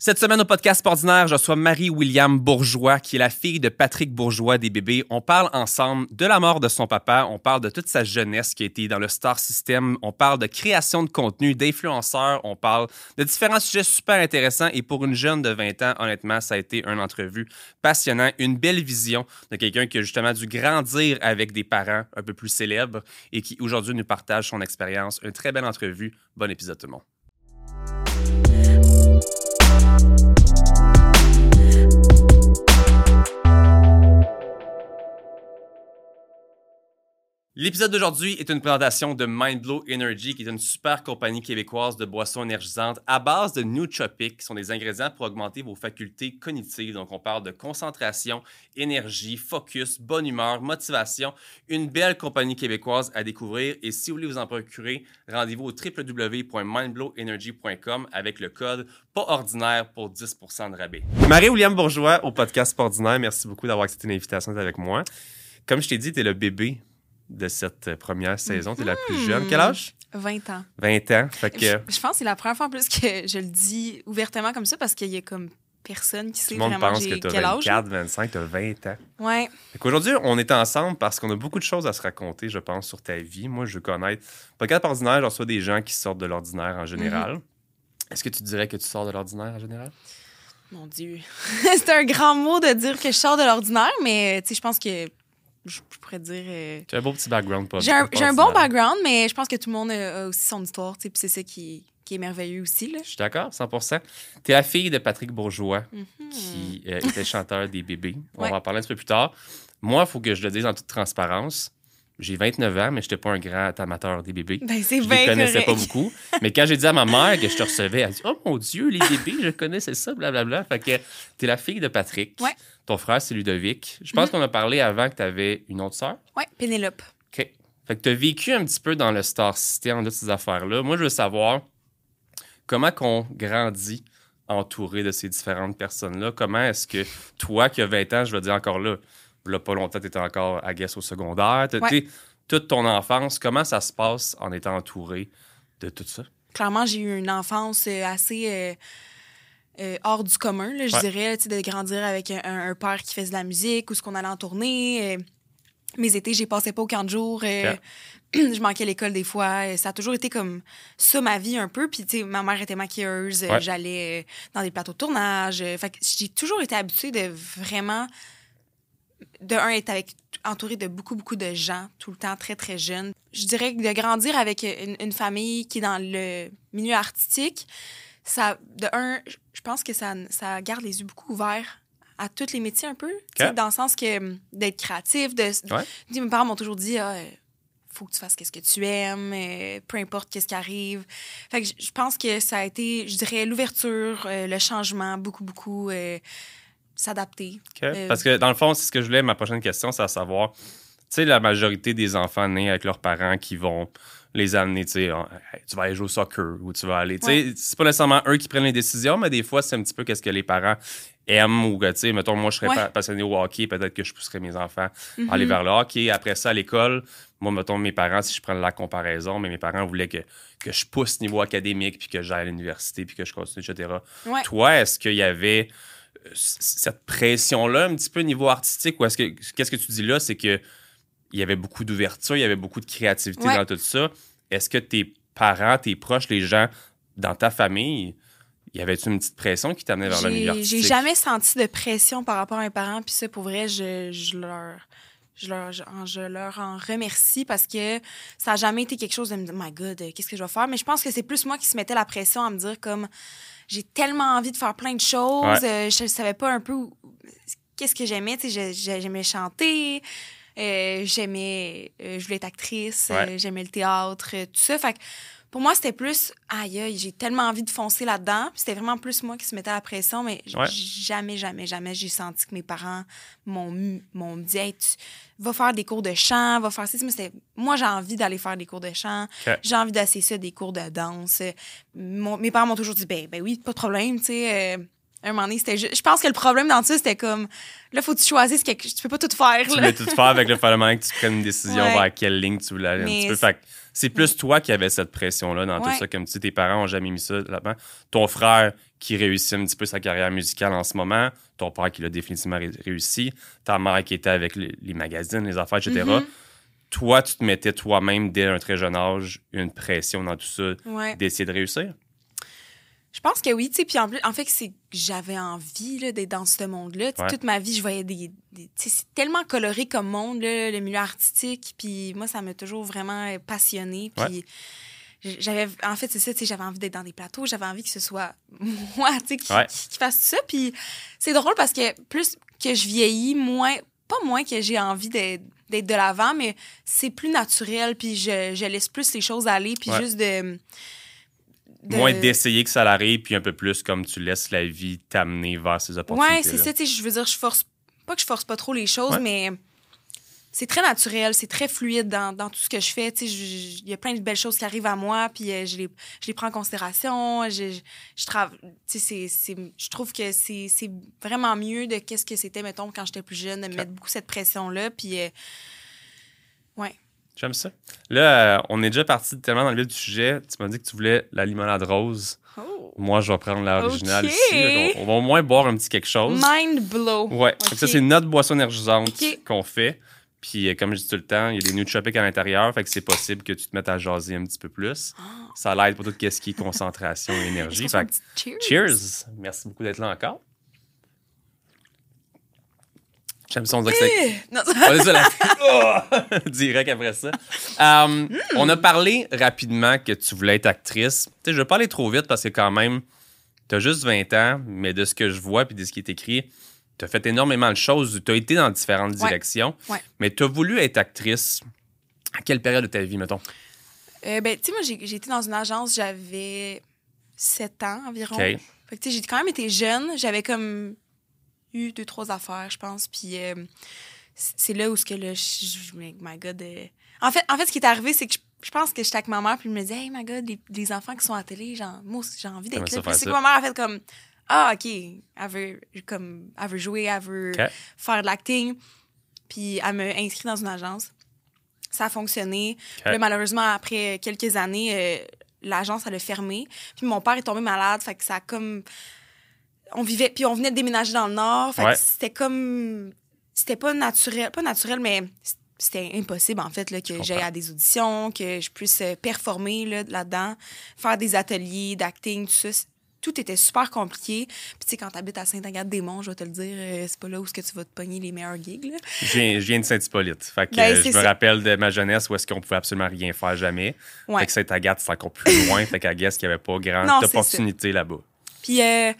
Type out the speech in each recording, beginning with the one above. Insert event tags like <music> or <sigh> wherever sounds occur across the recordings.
Cette semaine au podcast ordinaire, je reçois Marie-William Bourgeois, qui est la fille de Patrick Bourgeois des bébés. On parle ensemble de la mort de son papa, on parle de toute sa jeunesse qui a été dans le Star System, on parle de création de contenu, d'influenceurs, on parle de différents sujets super intéressants. Et pour une jeune de 20 ans, honnêtement, ça a été une entrevue passionnante, une belle vision de quelqu'un qui a justement dû grandir avec des parents un peu plus célèbres et qui aujourd'hui nous partage son expérience. Une très belle entrevue. Bon épisode tout le monde. L'épisode d'aujourd'hui est une présentation de Mindblow Energy, qui est une super compagnie québécoise de boissons énergisantes à base de nootropics, qui sont des ingrédients pour augmenter vos facultés cognitives. Donc, on parle de concentration, énergie, focus, bonne humeur, motivation. Une belle compagnie québécoise à découvrir. Et si vous voulez vous en procurer, rendez-vous au www.mindblowenergy.com avec le code pas ordinaire pour 10 de rabais. Marie-William Bourgeois au podcast ordinaire. Merci beaucoup d'avoir accepté l'invitation d'être avec moi. Comme je t'ai dit, tu es le bébé de cette première saison. Tu es la plus jeune. Quel âge? 20 ans. 20 ans. Fait que... je, je pense que c'est la première fois en plus que je le dis ouvertement comme ça parce qu'il y a comme personne qui sait Tout le monde pense que tu as quel âge. 24, 25, tu as 20 ans. Ouais. Fait qu'aujourd'hui, on est ensemble parce qu'on a beaucoup de choses à se raconter, je pense, sur ta vie. Moi, je veux connaître. Podcast ordinaire, je reçois des gens qui sortent de l'ordinaire en général. Mm-hmm. Est-ce que tu dirais que tu sors de l'ordinaire en général? Mon Dieu. <laughs> c'est un grand mot de dire que je sors de l'ordinaire, mais tu sais, je pense que je je pourrais dire. euh, Tu as un beau petit background. pas- J'ai un, bon background, mais je pense que tout le monde a, a aussi son histoire, tu sais, puis c'est ça qui, qui est merveilleux aussi. Là. Je suis d'accord, 100 Tu es la fille de Patrick Bourgeois, Mhm. qui euh, était chanteur des bébés. On Ouais. va en parler un petit peu plus tard. Moi, il faut que je le dise en toute transparence. J'ai 29 ans, mais je n'étais pas un grand amateur des bébés. Ben, Je bien les connaissais correct. pas beaucoup. Mais quand j'ai dit à ma mère que je te recevais, elle dit <laughs> Oh mon Dieu, les bébés, je connaissais ça, blablabla. Fait que t'es la fille de Patrick. Ouais. Ton frère, c'est Ludovic. Je pense qu'on a parlé avant que tu avais une autre sœur. Ouais, Pénélope. OK. Fait que tu as vécu un petit peu dans le Star System, de ces affaires-là. Moi, je veux savoir comment qu'on grandit entouré de ces différentes personnes-là. Comment est-ce que toi, qui as 20 ans, je veux dire encore là, là pas longtemps, tu étais encore à Guess au secondaire, Ouais. toute ton enfance, comment ça se passe en étant entouré de tout ça? Clairement, j'ai eu une enfance euh, assez euh, euh, hors du commun, là, je Ouais. dirais, de grandir avec un, un père qui faisait de la musique ou ce qu'on allait en tournée. euh, mes étés, j'ai passé pas au camp de jour. euh, <clears throat> je manquais l'école des fois. Ça a toujours été comme ça, ma vie, un peu. Puis, tu sais, ma mère était maquilleuse. Ouais. J'allais dans des plateaux de tournage. fait que j'ai toujours été habituée de vraiment de un, être avec, entouré de beaucoup, beaucoup de gens, tout le temps très, très jeune. Je dirais que de grandir avec une, une famille qui est dans le milieu artistique, ça, de un, je pense que ça, ça garde les yeux beaucoup ouverts à tous les métiers un peu. Dans le sens que hum, d'être créatif, de. Ouais. Mes parents m'ont toujours dit, ah, euh, faut que tu fasses qu'est-ce que tu aimes, euh, peu importe qu'est-ce qui arrive. Fait que je- pense que ça a été, je dirais, l'ouverture, euh, le changement, beaucoup, beaucoup, euh, s'adapter. Parce que dans le fond, c'est ce que je voulais, ma prochaine question, c'est à savoir, tu sais, la majorité des enfants nés avec leurs parents qui vont les amener, tu sais, Hey, tu vas aller jouer au soccer ou tu vas aller, tu sais, c'est pas nécessairement eux qui prennent les décisions, mais des fois, c'est un petit peu qu'est-ce que les parents aiment ou tu sais, mettons, moi, je serais Ouais. pa- passionné au hockey, peut-être que je pousserais mes enfants à aller vers le hockey. Après ça, à l'école, moi, mettons, mes parents, si je prends la comparaison, mais mes parents voulaient que, que je pousse niveau académique, puis que j'aille à l'université, puis que je continue, etc. Ouais. Toi, est-ce qu'il y avait euh, cette pression-là un petit peu niveau artistique ou est-ce que qu'est-ce que tu dis là, c'est que il y avait beaucoup d'ouverture, il y avait beaucoup de créativité Ouais. dans tout ça. Est-ce que tes parents, tes proches, les gens dans ta famille, y avait-tu une petite pression qui t'amenait vers le milieu artistique? j'ai jamais senti de pression par rapport à mes parents. Puis ça, pour vrai, je, je leur. Je leur, je, en- je leur en remercie parce que ça n'a jamais été quelque chose de me dire, my God, euh, qu'est-ce que je vais faire? Mais je pense que c'est plus moi qui se mettais la pression à me dire, comme, j'ai tellement envie de faire plein de choses. euh, je ne savais pas un peu qu'est-ce que j'aimais. Tu sais, j'aimais chanter, euh, j'aimais. euh, je voulais être actrice, Ouais. euh, j'aimais le théâtre, tout ça. Fait que pour moi, c'était plus, aïe, aïe, j'ai tellement envie de foncer là-dedans. C'était vraiment plus moi qui se mettais la pression, mais Ouais. jamais, jamais, jamais j'ai senti que mes parents m'ont m'ont dit, hey, tu vas faire des cours de chant, va faire ça. Mais c'était, moi, j'ai envie d'aller faire des cours de chant. J'ai envie d'essayer ça, des cours de danse. Mon- mes parents m'ont toujours dit, ben, ben oui, pas de problème, tu sais. Un moment donné, c'était juste. Je pense que le problème dans ça, c'était comme. Là, faut que tu choisisses quelque Tu peux pas tout faire. Tu là. voulais tout faire avec le <laughs> fait que tu prennes une décision Ouais. vers quelle ligne tu voulais aller un petit peu. c'est- Fait que c'est plus toi qui avais cette pression-là dans tout ça. Comme tu dis, tes parents ont jamais mis ça là-dedans. Ton frère qui réussit un petit peu sa carrière musicale en ce moment, ton père qui l'a définitivement ré- réussi, ta mère qui était avec les, les magazines, les affaires, etc. Mhm. Toi, tu te mettais toi-même dès un très jeune âge une pression dans tout ça Ouais. d'essayer de réussir? Je pense que oui, tu sais. Puis en plus, en fait, c'est que j'avais envie d'être dans ce monde-là. Ouais. Toute ma vie, je voyais des. des- tu sais, c'est tellement coloré comme monde, là, le milieu artistique. Puis moi, ça m'a toujours vraiment euh, passionnée. Puis j'avais. En fait, c'est ça, tu sais, j'avais envie d'être dans des plateaux. J'avais envie que ce soit <laughs> moi, tu sais, qui, Ouais. qui, qui fasse tout ça. Puis c'est drôle parce que plus que je vieillis, moins. Pas moins que j'ai envie d'être d'être de l'avant, mais c'est plus naturel. Puis je, je laisse plus les choses aller. Puis Ouais. juste de. De- Moins d'essayer que ça l'arrive, puis un peu plus comme tu laisses la vie t'amener vers ces opportunités. Ouais, c'est ça, tu sais, je veux dire, je force pas que je force pas trop les choses, Ouais. mais c'est très naturel, c'est très fluide dans, dans tout ce que je fais, il y a plein de belles choses qui arrivent à moi, puis euh, je, les, je les prends en considération, je, je, je trouve que c'est c'est vraiment mieux de qu'est-ce que c'était, mettons, quand j'étais plus jeune, de me mettre beaucoup cette pression-là, puis euh, ouais. J'aime ça? Là, euh, on est déjà parti tellement dans le vif du sujet. Tu m'as dit que tu voulais la limonade rose. Oh. Moi, je vais prendre l'original ici. là. On, va au moins boire un petit quelque chose. Mind blow. Ouais. Ça, c'est notre boisson énergisante qu'on fait. Puis, euh, comme je dis tout le temps, il y a des nootropiques à l'intérieur. Fait que c'est possible que tu te mettes à jaser un petit peu plus. Ça l'aide pour tout ce qui est concentration et énergie. Fait que cheers? cheers. Merci beaucoup d'être là encore. J'aime ça, on dirait que c'est Oh! <laughs> <laughs> Direct après ça. Euh, On a parlé rapidement que tu voulais être actrice. Tu sais, je vais pas aller trop vite parce que quand même, tu as juste 20 ans, mais de ce que je vois puis de ce qui est écrit, tu as fait énormément de choses. Tu as été dans différentes Ouais. directions. Ouais. Mais tu as voulu être actrice à quelle période de ta vie, mettons? Euh, ben, tu sais, moi, j'ai été dans une agence, j'avais 7 ans environ. Fait que, tu sais, j'ai quand même été jeune. J'avais comme eu deux, trois affaires, je pense. Puis euh, c'est là où ce que là, je, je- my my God. euh, En, fait, en fait, ce qui est arrivé, c'est que je, je pense que j'étais avec ma mère, puis je me disais, hey, my God, les, les enfants qui sont à la télé, genre, moi j'ai envie d'être là. Puis c'est que ma mère a fait comme, ah, OK, elle veut, comme, elle veut jouer, elle veut faire de l'acting. Puis elle m'a inscrit dans une agence. Ça a fonctionné. Puis là, malheureusement, après quelques années, euh, l'agence, elle a fermé. Puis mon père est tombé malade. Fait que ça a comme. On vivait. Puis on venait de déménager dans le Nord. Fait Ouais. que c'était comme. C'était pas naturel. Pas naturel, mais c'était impossible, en fait, là, que j'aille à des auditions, que je puisse euh, performer là, là-dedans, faire des ateliers d'acting, tout ça. Tout était super compliqué. Puis, tu sais, quand t'habites à Saint-Agathe-des-Monts, je vais te le dire, euh, c'est pas là où est-ce que tu vas te pogner les meilleurs gigs, là. Je viens, je viens de Saint-Hippolyte. Fait que Ben, euh, je me rappelle de ma jeunesse où est-ce qu'on pouvait absolument rien faire jamais. Ouais. Fait que Saint-Agathe, c'est encore plus loin. fait qu'à Guess qu'il n'y avait pas grande opportunité là-bas. Puis, euh,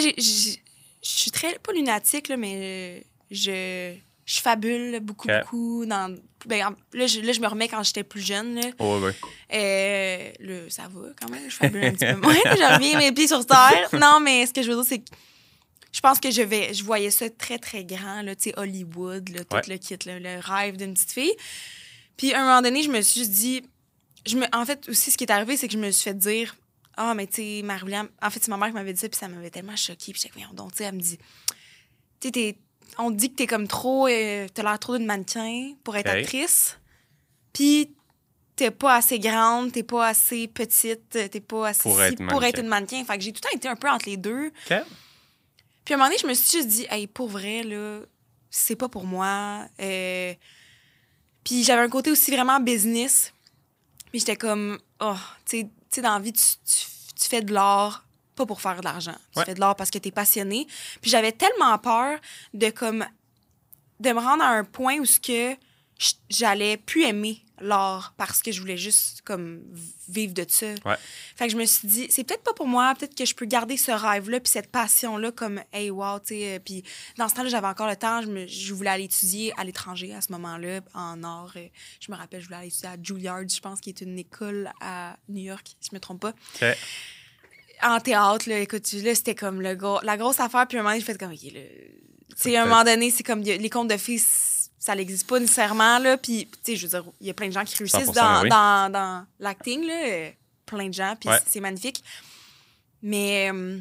sais, je suis très, pas lunatique, là, mais euh, je, je fabule beaucoup, beaucoup. Dans, ben, en- là, je, là, je me remets quand j'étais plus jeune. Là. Oh. Euh, là, ça va quand même, je fabule un petit peu moins. Je reviens mes pieds sur terre. Non, mais ce que je veux dire, c'est que je pense que je vais, je voyais ça très, très grand, là, tu sais, Hollywood, là, tout Ouais. le kit, là, le rêve d'une petite fille. Puis, à un moment donné, je me suis dit, je me, en fait, aussi, ce qui est arrivé, c'est que je me suis fait dire, ah, mais tu sais, Marie-William, en fait, c'est ma mère qui m'avait dit ça, puis ça m'avait tellement choquée. Puis j'étais, voyons donc, tu sais, elle me dit, tu sais, on dit que t'es comme trop, euh, t'as l'air trop d'une mannequin pour être actrice. Puis t'es pas assez grande, t'es pas assez petite, t'es pas assez Pour être pour être une mannequin. Fait que j'ai tout le temps été un peu entre les deux. OK. Puis à un moment donné, je me suis juste dit, hey, pour vrai, là, c'est pas pour moi. Euh, Puis j'avais un côté aussi vraiment business. Puis j'étais comme, oh, tu sais, dans la vie, tu, tu- tu fais de l'art pas pour faire de l'argent. Tu Ouais. fais de l'art parce que t'es passionné. Puis j'avais tellement peur de comme de me rendre à un point où ce que j'allais plus aimer l'art parce que je voulais juste comme vivre de ça. Ouais. Fait que je me suis dit, c'est peut-être pas pour moi, peut-être que je peux garder ce rêve-là puis cette passion-là comme, hey, wow, tu sais. euh, Puis dans ce temps-là, j'avais encore le temps, je, me- je voulais aller étudier à l'étranger à ce moment-là, en art. euh, Je me rappelle, je voulais aller étudier à Juilliard, je pense, qui est une école à New York, si je me trompe pas. OK. En théâtre, là, écoute, là, c'était comme le gros, la grosse affaire. Puis à un moment donné, j'ai fait comme, OK, là. Tu sais, à un moment donné, c'est comme, les contes de filles, c- ça n'existe pas nécessairement, là. Puis, tu sais, je veux dire, il y a plein de gens qui réussissent 100%, dans, oui. dans, dans l'acting, là. Plein de gens, puis Ouais. c'est magnifique. Mais euh,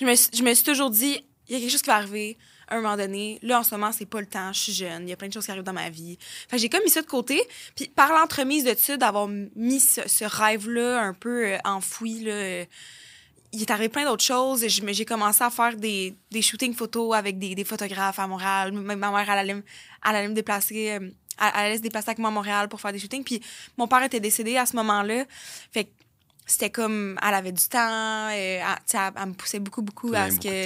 je me, suis- je me suis toujours dit, il y a quelque chose qui va arriver à un moment donné. Là, en ce moment, c'est pas le temps, je suis jeune, il y a plein de choses qui arrivent dans ma vie. Fait que j'ai comme mis ça de côté. Puis par l'entremise de ça, d'avoir mis ce, ce rêve-là un peu euh, enfoui, là, il est arrivé plein d'autres choses. J'ai commencé à faire des, des shootings photos avec des, des photographes à Montréal. Ma mère, elle allait, me- elle allait me déplacer, euh, elle, elle allait se déplacer avec moi à Montréal pour faire des shootings. Puis mon père était décédé à ce moment-là. Fait que c'était comme, elle avait du temps, euh, elle, me poussait beaucoup, beaucoup à ce beaucoup que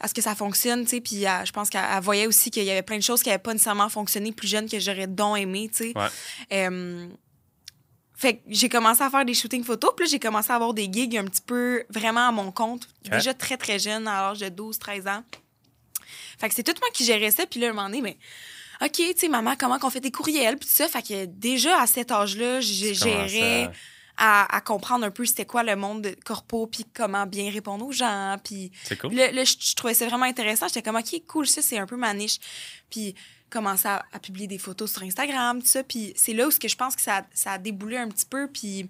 à ce que ça fonctionne, tu sais, puis euh, je pense qu'elle elle voyait aussi qu'il y avait plein de choses qui n'avaient pas nécessairement fonctionné plus jeune que j'aurais donc aimé, tu sais. Ouais. Euh, fait que j'ai commencé à faire des shootings photos, puis là, j'ai commencé à avoir des gigs un petit peu vraiment à mon compte, déjà très, très jeune, à l'âge de 12, 13 ans. Fait que c'est tout moi qui gérais ça, puis là, un moment donné, mais... OK, tu sais, maman, comment qu'on fait des courriels, puis tout ça. Fait que déjà, à cet âge-là, j'ai gérais à, à comprendre un peu c'était quoi le monde de corpo, puis comment bien répondre aux gens, puis... C'est cool. Là, je trouvais ça vraiment intéressant. J'étais comme, OK, cool, ça, c'est un peu ma niche. Puis, commencer à, à publier des photos sur Instagram, tout ça. Puis, c'est là où que je pense que ça, a- ça a déboulé un petit peu. Puis,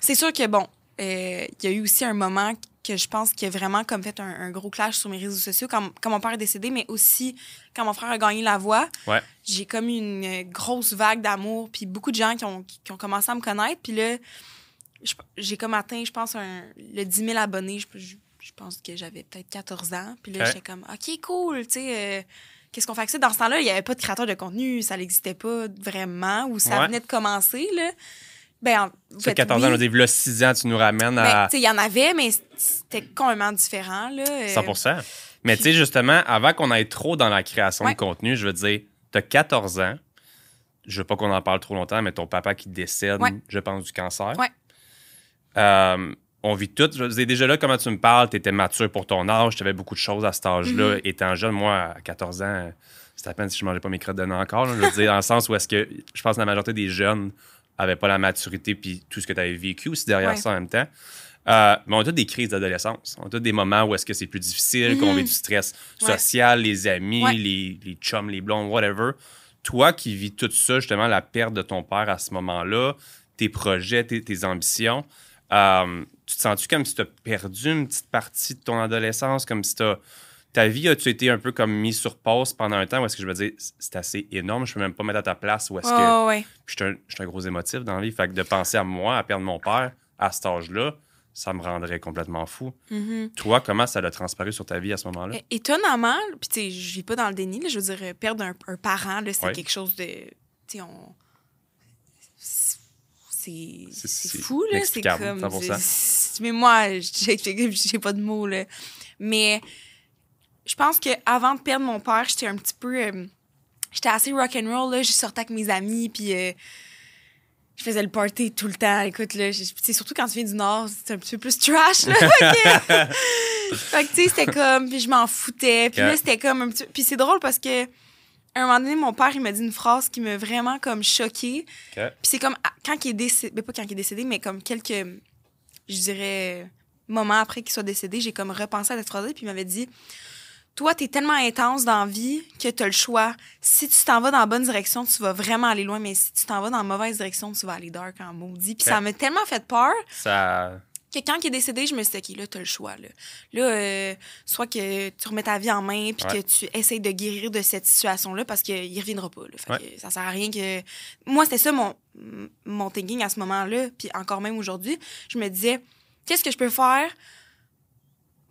c'est sûr que, bon, euh, il y a eu aussi un moment que je pense qui a vraiment comme fait un, un gros clash sur mes réseaux sociaux quand, quand mon père est décédé, mais aussi quand mon frère a gagné la voix. Ouais. J'ai comme eu une euh, grosse vague d'amour, puis beaucoup de gens qui ont, qui ont commencé à me connaître. Puis là, j'ai comme atteint, je pense, un, le 10 000 abonnés. Je, je- je pense que j'avais peut-être 14 ans. Puis là, j'étais comme, OK, cool, tu sais, euh, qu'est-ce qu'on fait avec ça? Dans ce temps-là, il n'y avait pas de créateur de contenu, ça n'existait pas vraiment, ou ça Ouais. venait de commencer, là. Ben, en Tu fait, as 14 oui. ans, on dit, là, 6 ans, tu nous ramènes Ben, à il y en avait, mais c'était complètement différent, là. euh, 100 Mais tu sais, justement, avant qu'on aille trop dans la création Ouais. de contenu, je veux dire, tu as 14 ans. Je veux pas qu'on en parle trop longtemps, mais ton papa qui décède, Ouais. je pense, du cancer. Ouais. Euh, on vit tout. Je dire, déjà là, comment tu me parles, tu étais mature pour ton âge, tu avais beaucoup de choses à cet âge-là. Mm-hmm. Étant jeune, moi, à 14 ans, c'était à peine si je mangeais pas mes crottes de nez encore. là. je veux dire, dans le sens où est-ce que je pense que la majorité des jeunes n'avaient pas la maturité puis tout ce que tu avais vécu aussi derrière Ouais. ça en même temps. Euh, mais on a tous des crises d'adolescence. On a tous des moments où est-ce que c'est plus difficile, qu'on Mhm. vit du stress Ouais. social, les amis, Ouais. les, les chums, les blondes, whatever. Toi qui vis tout ça, justement, la perte de ton père à ce moment-là, tes projets, tes, tes ambitions, euh, tu te sens-tu comme si tu as perdu une petite partie de ton adolescence, comme si t'as- ta vie a-tu été un peu comme mise sur pause pendant un temps, ou est-ce que je veux dire, c'est assez énorme, je peux même pas mettre à ta place, ou est-ce que ouais, puis je suis un, gros émotif dans la vie. Fait que de penser à moi, à perdre mon père à cet âge-là, ça me rendrait complètement fou. Mhm. Toi, comment ça a transparu sur ta vie à ce moment-là? Étonnamment, puis tu sais, je vis pas dans le déni, là, je veux dire, perdre un, un parent, c'est Ouais. quelque chose de. Tu sais, on. C'est. C'est- C'est c'est fou, là. C'est comme. 100%. c'est- Mais moi, j'ai pas de mots, là. Mais je pense que avant de perdre mon père, j'étais un petit peu. euh, j'étais assez rock'n'roll, là. Je sortais avec mes amis, puis. euh, je faisais le party tout le temps. Écoute, là, sais, surtout quand tu viens du Nord, c'est un petit peu plus trash, là. <laughs> Fait que- tu sais, c'était comme, puis je m'en foutais. Puis là, c'était comme un petit. Puis c'est drôle parce que, à un moment donné, mon père, il m'a dit une phrase qui m'a vraiment comme choquée. Puis c'est comme, ah, quand il est décédé, ben, pas quand il est décédé, mais comme quelques, je dirais, moments après qu'il soit décédé, j'ai comme repensé à cette phrase-là, puis il m'avait dit Toi, t'es tellement intense dans la vie que t'as le choix. Si tu t'en vas dans la bonne direction, tu vas vraiment aller loin, mais si tu t'en vas dans la mauvaise direction, tu vas aller dark en maudit. Puis ça m'a tellement fait peur Ça. Que quand il est décédé, je me suis dit, OK, là, t'as le choix. Là, là euh, soit que tu remets ta vie en main puis Ouais. que tu essayes de guérir de cette situation-là parce qu'il reviendra pas. Là. Fait Ouais. que ça sert à rien que... Moi, c'était ça mon, mon thinking à ce moment-là, puis encore même aujourd'hui. Je me disais, qu'est-ce que je peux faire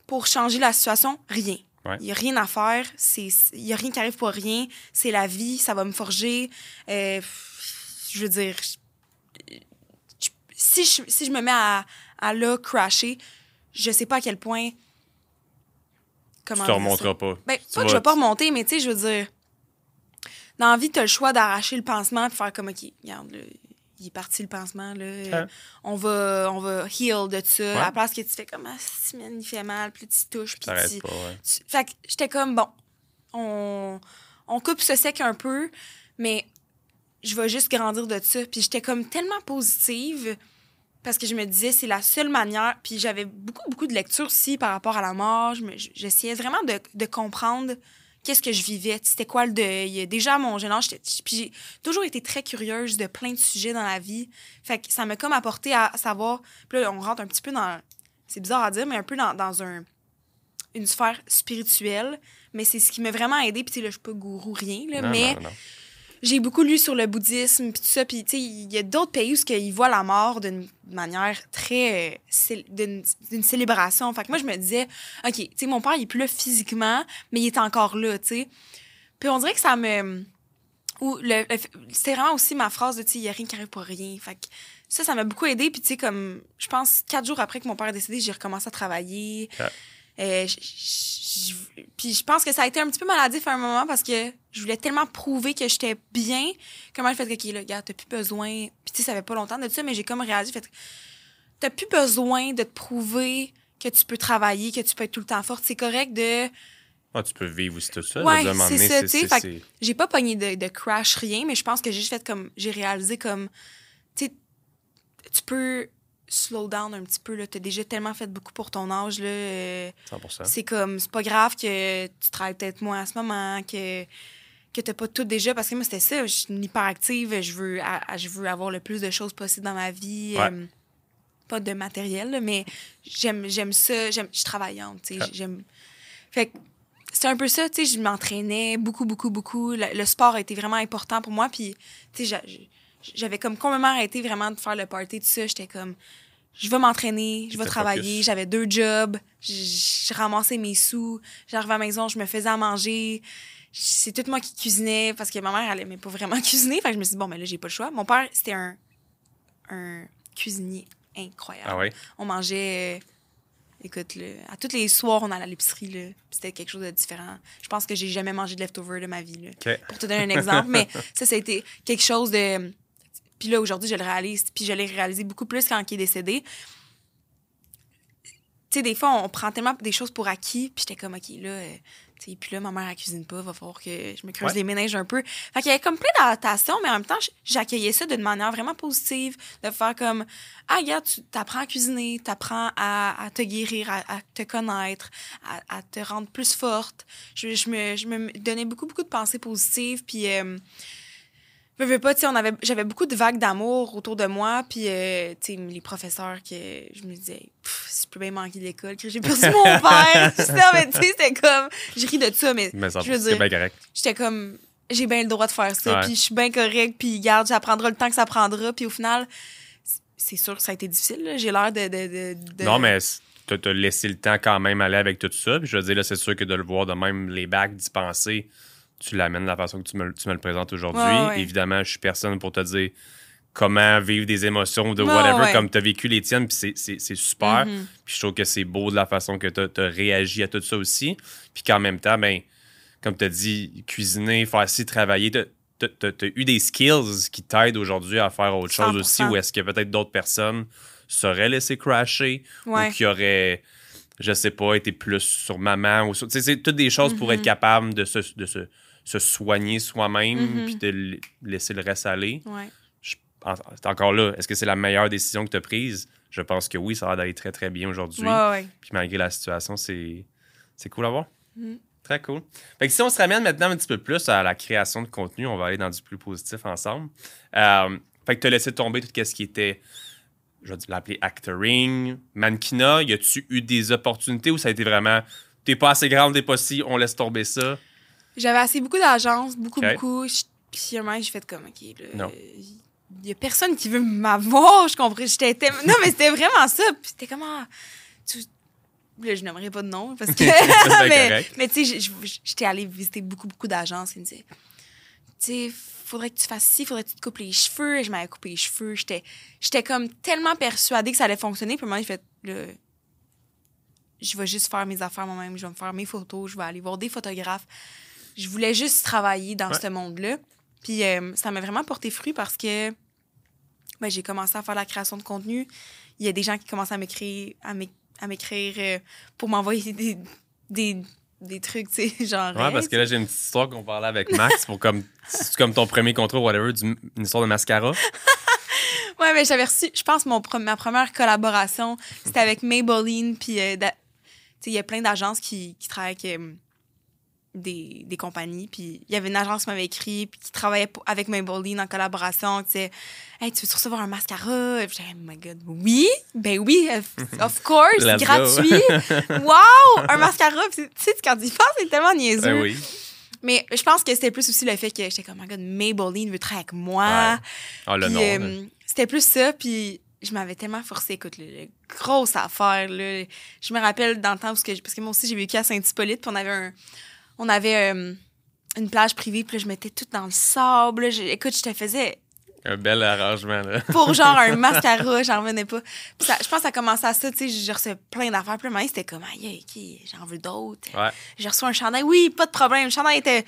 pour changer la situation? Rien. Ouais. Il n'y a rien à faire. Il n'y a rien qui arrive pour rien. C'est la vie. Ça va me forger. Euh, je veux dire, je- si, je, si je me mets à, à là crasher, je sais pas à quel point. Tu Comment te dire remonteras pas. Ben, Tu pas que je vais pas remonter, mais tu sais, je veux dire. Dans la vie, tu as le choix d'arracher le pansement et faire comme, OK, regarde, là, il est parti le pansement, là. on, va, on va heal de ça. Ouais. À la place que tu fais comme, ah, si, man, il fait mal, puis tu touches, puis tu- pas, ouais. tu- Fait que j'étais comme, bon, on, on coupe ce sec un peu, mais je vais juste grandir de ça. Puis j'étais comme tellement positive parce que je me disais, c'est la seule manière. Puis j'avais beaucoup, beaucoup de lectures aussi par rapport à la mort. Je J'essayais vraiment de, de comprendre qu'est-ce que je vivais, c'était quoi le deuil. Déjà, à mon jeune âge, puis j'ai toujours été très curieuse de plein de sujets dans la vie. Fait que ça m'a comme apporté à savoir. Puis là, on rentre un petit peu dans. C'est bizarre à dire, mais un peu dans, dans un une sphère spirituelle, mais c'est ce qui m'a vraiment aidé. Puis, là, je suis pas gourou, rien, là, Non, mais non, non. J'ai beaucoup lu sur le bouddhisme, puis tout ça. Puis, tu sais, il y a d'autres pays où qu'ils voient la mort d'une manière très. euh, d'une célébration. Fait que moi, je me disais, OK, tu sais, mon père, il est plus là physiquement, mais il est encore là, tu sais. Puis on dirait que ça me. Ou le, c'était vraiment aussi ma phrase de, tu sais, il y a rien qui arrive pour rien. Fait que ça, ça m'a beaucoup aidé. Puis, tu sais, comme, je pense, quatre jours après que mon père est décédé, j'ai recommencé à travailler. Euh, puis je pense que ça a été un petit peu maladif à un moment parce que je voulais tellement prouver que j'étais bien. Comment je fais que, OK, là, gars, t'as plus besoin. Puis, tu sais, ça fait pas longtemps de ça, mais j'ai comme réalisé, fait que t'as plus besoin de te prouver que tu peux travailler, que tu peux être tout le temps forte. C'est correct de. Ah, tu peux vivre aussi tout ça. Ouais, c'est ça, tu sais, que- J'ai pas pogné de, de crash, rien, mais je pense que j'ai juste fait comme. J'ai réalisé comme. Tu sais, tu peux slow down un petit peu, là. T'as déjà tellement fait beaucoup pour ton âge, là. euh, 100%. c'est comme. C'est pas grave que tu travailles peut-être moins à ce moment, que. Que t'as pas tout déjà, parce que moi, c'était ça. Je suis hyperactive, je veux, à- je veux avoir le plus de choses possibles dans ma vie. Ouais. euh, pas de matériel, là, mais j'aime j'aime ça. J'aime, je suis travaillante, tu sais. J'aime. Fait que c'était un peu ça, tu sais, je m'entraînais beaucoup, beaucoup, beaucoup. Le, le sport a été vraiment important pour moi, puis, tu sais, j'a- j'avais comme complètement arrêté vraiment de faire le party, tout ça. J'étais comme, je vais m'entraîner, je vais travailler. J'avais deux jobs, je, ramassais mes sous, j'arrivais à la maison, je me faisais à manger. C'est tout moi qui cuisinais, parce que ma mère, elle aimait pas vraiment <laughs> cuisiner. Fait que je me suis dit, bon, mais là, j'ai pas le choix. Mon père, c'était un, un cuisinier incroyable. Ah? On mangeait. euh, écoute, là, à tous les soirs, on allait à l'épicerie. C'était quelque chose de différent. Je pense que j'ai jamais mangé de leftover de ma vie. Là, pour te donner un exemple. <laughs> mais ça, ça a été quelque chose de. Puis là, aujourd'hui, je le réalise. Puis je l'ai réalisé beaucoup plus quand il est décédé. Tu sais, des fois, on prend tellement des choses pour acquis. Puis j'étais comme, OK, là. euh, tu sais, puis là, ma mère, elle cuisine pas. Va falloir que je me creuse Ouais. les ménages un peu. Fait qu'il y avait comme plein d'adaptations, mais en même temps, j'accueillais ça d'une manière vraiment positive. De faire comme, ah, regarde, tu apprends à cuisiner, tu apprends à, à te guérir, à, à te connaître, à, à te rendre plus forte. Je, je me, je me donnais beaucoup, beaucoup de pensées positives. Puis, euh, veux, veux pas, tu sais, on avait, j'avais beaucoup de vagues d'amour autour de moi. Puis, euh, tu sais, les professeurs que je me disais, si je peux bien manquer de l'école, que j'ai perdu mon <laughs> père. <laughs> non, mais tu sais, c'était comme, j'ai ri de ça, mais, Mais ça, je veux dire, j'étais comme j'ai bien le droit de faire ça puis je suis bien correct puis garde ça prendra le temps que ça prendra puis au final c'est sûr que ça a été difficile j'ai l'air de, de, de- de- Non, mais tu as laissé le temps quand même aller avec tout ça. Puis je veux dire, là, c'est sûr que de le voir de même, les bacs dispensés, tu l'amènes de la façon que tu me, le- tu me le présentes aujourd'hui. Ouais, ouais. Évidemment, je suis personne pour te dire comment vivre des émotions, de Ouais, whatever, ouais. comme tu as vécu les tiennes. Puis c'est- c'est c'est super. Mhm. Puis je trouve que c'est beau de la façon que tu as, réagi à tout ça aussi. Puis qu'en même temps, ben, comme tu as dit, cuisiner, faire ci, travailler, tu as, eu des skills qui t'aident aujourd'hui à faire autre chose aussi, 100%. ou est-ce que peut-être d'autres personnes seraient laissées crasher ou qui auraient, je sais pas, été plus sur maman ou sur. Tu sais, c'est toutes des choses pour Mhm. être capable de se, de se, se soigner soi-même Mhm. puis de laisser le reste aller. ouais Je- en- C'est encore là. Est-ce que c'est la meilleure décision que tu as prise? Je pense que oui, ça a l'air d'aller très, très bien aujourd'hui. ouais ouais Puis malgré la situation, c'est cool à voir. Mhm. Très cool. Fait que si on se ramène maintenant un petit peu plus à la création de contenu, on va aller dans du plus positif ensemble. Euh, fait que tu as laissé tomber tout ce qui était, je vais l'appeler actoring, mannequinat. Y a-tu eu des opportunités ou ça a été vraiment, t'es pas assez grande, t'es pas si, on laisse tomber ça? J'avais assez beaucoup d'agences beaucoup beaucoup. Puis un moment j'ai fait comme ok là, il y a personne qui veut m'avoir je comprends j'étais tellement- non mais c'était vraiment ça. Puis c'était comment tu là, je n'aimerais pas de nom parce que <laughs> <laughs> mais, tu sais j'étais allée visiter beaucoup beaucoup d'agences qui me disaient tu sais faudrait que tu fasses ci faudrait que tu te coupes les cheveux. Et je m'avais coupé les cheveux j'étais j'étais comme tellement persuadée que ça allait fonctionner. Puis moi j'ai fait là, je vais juste faire mes affaires moi-même je vais me faire mes photos je vais aller voir des photographes je voulais juste travailler dans Ouais. ce monde-là. Puis euh, ça m'a vraiment porté fruit parce que ben, j'ai commencé à faire la création de contenu. Il y a des gens qui commencent à m'écrire, à m'é- à m'écrire euh, pour m'envoyer des, des, des trucs, tu sais, <laughs> genre. Ouais, parce que là, j'ai une petite histoire qu'on parlait avec Max pour comme, c'est comme ton premier contrat, whatever, du- une histoire de mascara. <laughs> Ouais, mais j'avais reçu, je pense, mon, ma première collaboration, c'était avec Maybelline. Puis, euh, da- tu sais, il y a plein d'agences qui, qui travaillent avec, euh, des, des compagnies. Puis il y avait une agence qui m'avait écrit, puis qui travaillait avec Maybelline en collaboration, qui disait Hey, tu veux recevoir un mascara? Et puis Oh my god, oui, ben oui, of, <laughs> course, gratuit. <laughs> wow, un mascara. Puis tu sais, quand tu y penses, c'est tellement niaiseux. Ben oui. Mais je pense que c'était plus aussi le fait que j'étais comme, oh my god, Maybelline veut travailler avec moi. Ouais. Le Puis, nom. euh, là. c'était plus ça, puis je m'avais tellement forcé. Écoute, le, le grosse affaire, là. Je me rappelle dans le temps où, que, parce que moi aussi, j'ai vécu à Saint-Hippolyte, puis on avait un, on avait euh, une plage privée, puis là, je mettais tout dans le sable. là. Je- écoute, je te faisais Un bel arrangement, là. pour genre un <laughs> mascara, j'en revenais pas. Puis ça- je pense que ça commençait à ça, tu sais, j'ai reçu plein d'affaires. Puis là, c'était comme, aïe, ok, j'en veux d'autres. Ouais. J'ai reçu un chandail, oui, pas de problème. Le chandail était.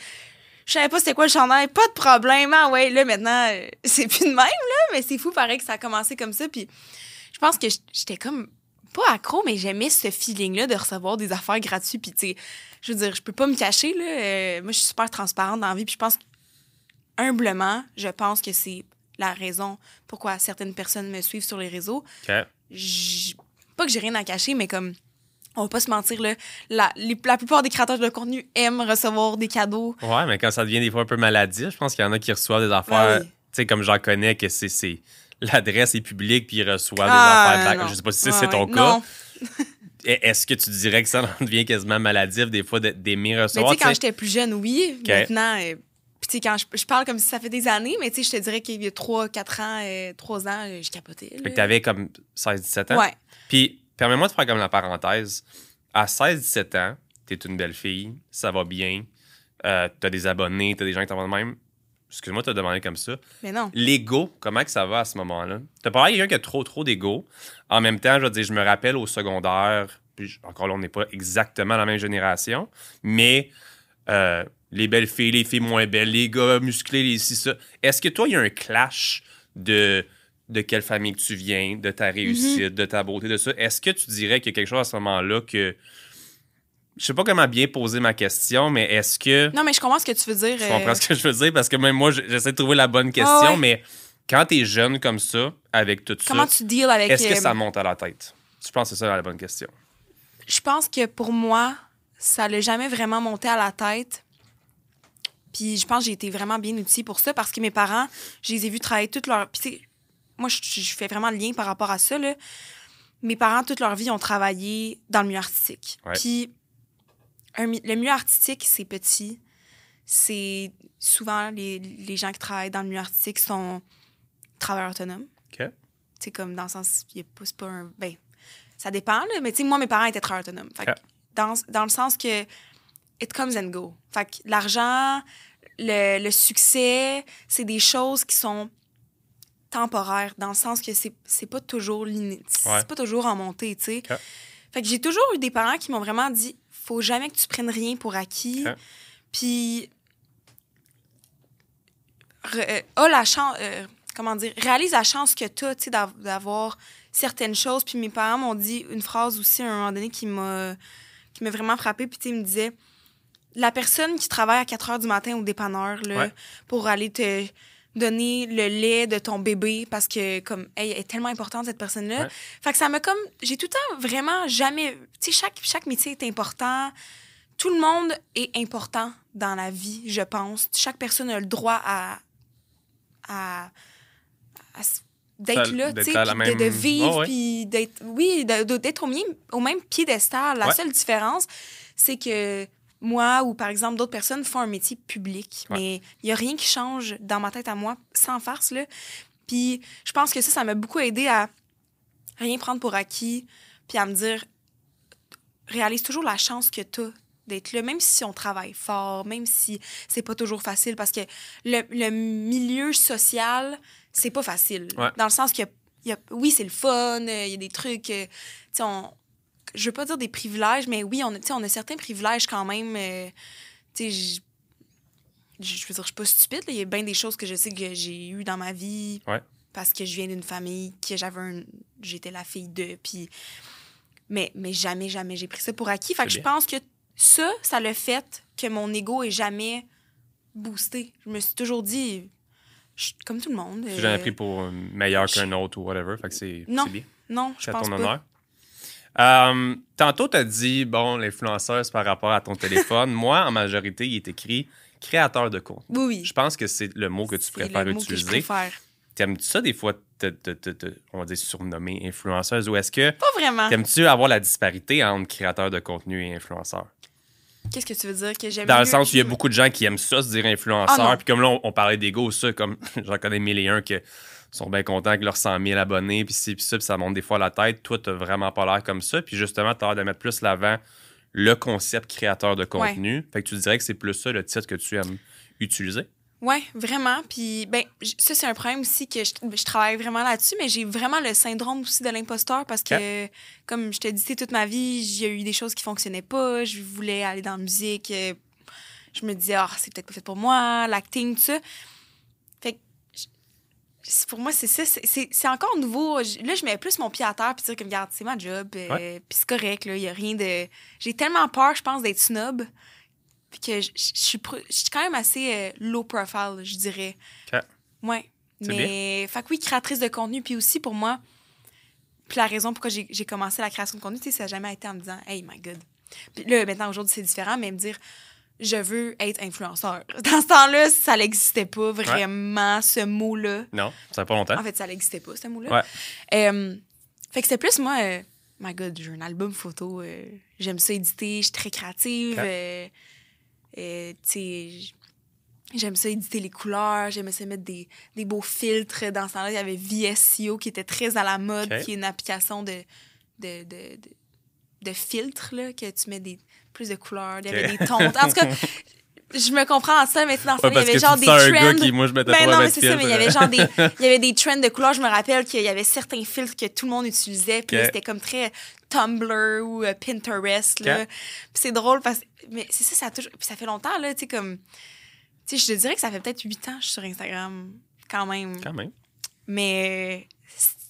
Je savais pas c'était quoi le chandail, pas de problème. Ah ouais, là maintenant, euh, <laughs> c'est plus de même, là, mais c'est fou, pareil, que ça a commencé comme ça. Puis je pense que j'étais comme pas accro, mais j'aimais ce feeling-là de recevoir des affaires gratuites. Puis tu sais, je veux dire, je peux pas me cacher, là. euh, moi, je suis super transparente dans la vie. Puis je pense, humblement, je pense que c'est la raison pourquoi certaines personnes me suivent sur les réseaux OK. j- pas que j'ai rien à cacher, mais comme, on va pas se mentir, là, la, les- la plupart des créateurs de contenu aiment recevoir des cadeaux. Ouais, mais quand ça devient des fois un peu maladif, je pense qu'il y en a qui reçoivent des affaires. Oui. Tu sais, comme j'en connais, que c'est. L'adresse est publique, puis ils reçoivent Ah, des affaires. non. Je sais pas si Ouais, c'est ton ouais. cas. <laughs> Et Est-ce que tu dirais que ça en <laughs> devient quasiment maladif, des fois, d'aimer Mais tu recevoir? sais, quand j'étais plus jeune, oui. Maintenant, euh, puis tu sais, quand je, je parle comme si ça fait des années, mais tu sais, je te dirais qu'il y a 3, 4 ans, euh, 3 ans, euh, je capotais. là. Fait que t'avais comme 16-17 ans. Ouais. Puis, permets-moi de faire comme la parenthèse. À 16-17 ans, t'es une belle fille, ça va bien, euh, t'as des abonnés, t'as des gens qui t'envoient de même. Excuse-moi de te demander comme ça. Mais non. L'ego, comment que ça va à ce moment-là? T'as parlé à quelqu'un qui a trop, trop d'ego. En même temps, je veux dire, je me rappelle au secondaire, puis encore là, on n'est pas exactement la même génération, mais euh, les belles filles, les filles moins belles, les gars musclés, les ci, ça. Est-ce que toi, il y a un clash de, de quelle famille que tu viens, de ta réussite, de ta beauté, de ça? Est-ce que tu dirais qu'il y a quelque chose à ce moment-là que. Je sais pas comment bien poser ma question, mais est-ce que. Non, mais je comprends ce que tu veux dire. Tu euh, comprends ce que je veux dire? Parce que même moi, j'essaie de trouver la bonne question, Ah ouais. mais quand t'es jeune comme ça, avec tout Comment ça, tu deals avec. est-ce que euh, ça monte à la tête? Je pense que c'est ça la bonne question? je pense que pour moi, ça l'a jamais vraiment monté à la tête. Puis je pense que j'ai été vraiment bien outillée pour ça parce que mes parents, je les ai vus travailler toute leur. Puis tu moi, je, je fais vraiment le lien par rapport à ça. Là. Mes parents, toute leur vie, ont travaillé dans le milieu artistique. Ouais. Puis un le milieu artistique, c'est petit. C'est souvent les, les gens qui travaillent dans le milieu artistique sont travailleurs autonomes. OK. C'est comme dans le sens, il pas, c'est pas un. Ben, ça dépend, là, mais tu sais, moi, mes parents étaient travailleurs autonomes. Fait que dans, dans le sens que it comes and go. Fait que l'argent, le, le succès, c'est des choses qui sont temporaires, dans le sens que c'est, c'est pas toujours liné- c'est Ouais. pas toujours en montée, tu sais. Fait que j'ai toujours eu des parents qui m'ont vraiment dit faut jamais que tu prennes rien pour acquis. Puis euh, a la chance comment dire réalise la chance que tu as tu sais, d'av- d'avoir certaines choses puis mes parents m'ont dit une phrase aussi à un moment donné qui m'a qui m'a vraiment frappée puis tu me disaient la personne qui travaille à 4 heures du matin au dépanneur là, Ouais. pour aller te donner le lait de ton bébé parce que comme hey, elle est tellement importante cette personne là Ouais. fait que ça m'a comme j'ai tout le temps vraiment jamais tu sais chaque chaque métier est important tout le monde est important dans la vie, je pense. Chaque personne a le droit à, à, d'être là, tu sais, de, vivre, Oh, ouais. puis d'être, oui, d'être au même, au même piédestal. La Ouais. seule différence, c'est que moi ou par exemple d'autres personnes font un métier public, Ouais. mais il y a rien qui change dans ma tête à moi, sans farce là. Puis je pense que ça, ça m'a beaucoup aidé à rien prendre pour acquis, puis à me dire réalise toujours la chance que tu as d'être là, même si on travaille fort, même si c'est pas toujours facile, parce que le, le milieu social, c'est pas facile. Ouais. Dans le sens que, y a, oui, c'est le fun, euh, il y a des trucs, euh, on, je veux pas dire des privilèges, mais oui, on a, on a certains privilèges quand même. euh, tu sais, j- je veux dire, je suis pas stupide, là, il y a bien des choses que je sais que j'ai eues dans ma vie Ouais. parce que je viens d'une famille que j'avais un, j'étais la fille de, puis mais, mais jamais, jamais j'ai pris ça pour acquis. Fait que je pense que ça, ça le fait que mon ego est jamais boosté. Je me suis toujours dit, je suis comme tout le monde. Tu euh, jamais pris pour meilleur qu'un autre ou whatever. Fait que c'est bien. Non, je pense ton pas. honneur? Euh, tantôt, tu as dit, bon, l'influenceur, c'est par rapport à ton téléphone. <laughs> Moi, en majorité, il est écrit créateur de compte. Oui, oui. Je pense que c'est le mot que tu préfères le mot que je utiliser. préfère. T'aimes-tu ça, des fois, te, te- on va dire surnommer influenceuse, ou est-ce que Pas vraiment. t'aimes-tu avoir la disparité entre créateur de contenu et influenceur? Qu'est-ce que tu veux dire? Que j'aime Dans le sens où il y a beaucoup de gens qui aiment ça, se dire Ah, influenceur. puis comme là, on, on parlait d'ego, ça, comme <laughs> j'en connais mille et un qui sont bien contents avec leurs 100 000 abonnés, puis ci, puis ça, puis ça monte des fois la tête. Toi, t'as vraiment pas l'air comme ça. Puis justement, t'as l'air de mettre plus l'avant le concept créateur de contenu. Fait que tu dirais que c'est plus ça le titre que tu aimes utiliser. Ouais, vraiment. Puis, ben, ça, c'est un problème aussi que je, je travaille vraiment là-dessus, mais j'ai vraiment le syndrome aussi de l'imposteur parce que, comme je te disais, toute ma vie, j'ai eu des choses qui fonctionnaient pas. Je voulais aller dans la musique. euh, Je me disais, ah, c'est peut-être pas fait pour moi, l'acting, tout ça. Fait que, je- c'est- pour moi, c'est ça. c'est- encore nouveau. Là, je mets plus mon pied à terre puis dire que, regarde, c'est ma job. euh, Puis c'est correct, là. Il y a rien de. J'ai tellement peur, je pense, d'être snob. Puis que je, suis pr- je suis quand même assez euh, low profile, je dirais. OK. Ouais. Mais, fait que oui, créatrice de contenu. Puis aussi, pour moi, puis la raison pourquoi j'ai commencé la création de contenu, ça n'a jamais été en me disant, hey, my God. Puis là, maintenant, aujourd'hui, c'est différent, mais me dire, je veux être influenceur. <laughs> Dans ce temps-là, ça n'existait pas vraiment, ce mot-là. Non, ça fait pas longtemps. En fait, ça n'existait pas, ce mot-là. Ouais. Euh, fait que c'était plus moi, euh, my God, j'ai un album photo, euh, j'aime ça éditer, je suis très créative. Tu sais, j'aime ça éditer les couleurs, j'aimais ça mettre des, des beaux filtres. Dans ce temps-là, il y avait VSCO qui était très à la mode, qui est une application de, de, de, de, de filtres, là, que tu mets des, plus de couleurs, il y avait Ok. des tons. En tout cas, <laughs> je me comprends en ça, mais dans ce Ouais, il y avait genre des gars trends. qui, moi, je Ben pas non, mais c'est ça, mais il y avait genre des, <laughs> il y avait des trends de couleurs. Je me rappelle qu'il y avait certains filtres que tout le monde utilisait, puis Ok. là, c'était comme très Tumblr ou euh, Pinterest, là. Ok. Puis c'est drôle parce que, mais c'est ça, ça a toujours, puis ça fait longtemps, là, tu sais, comme, tu sais, je te dirais que ça fait peut-être huit ans que je suis sur Instagram, quand même. Quand même. Mais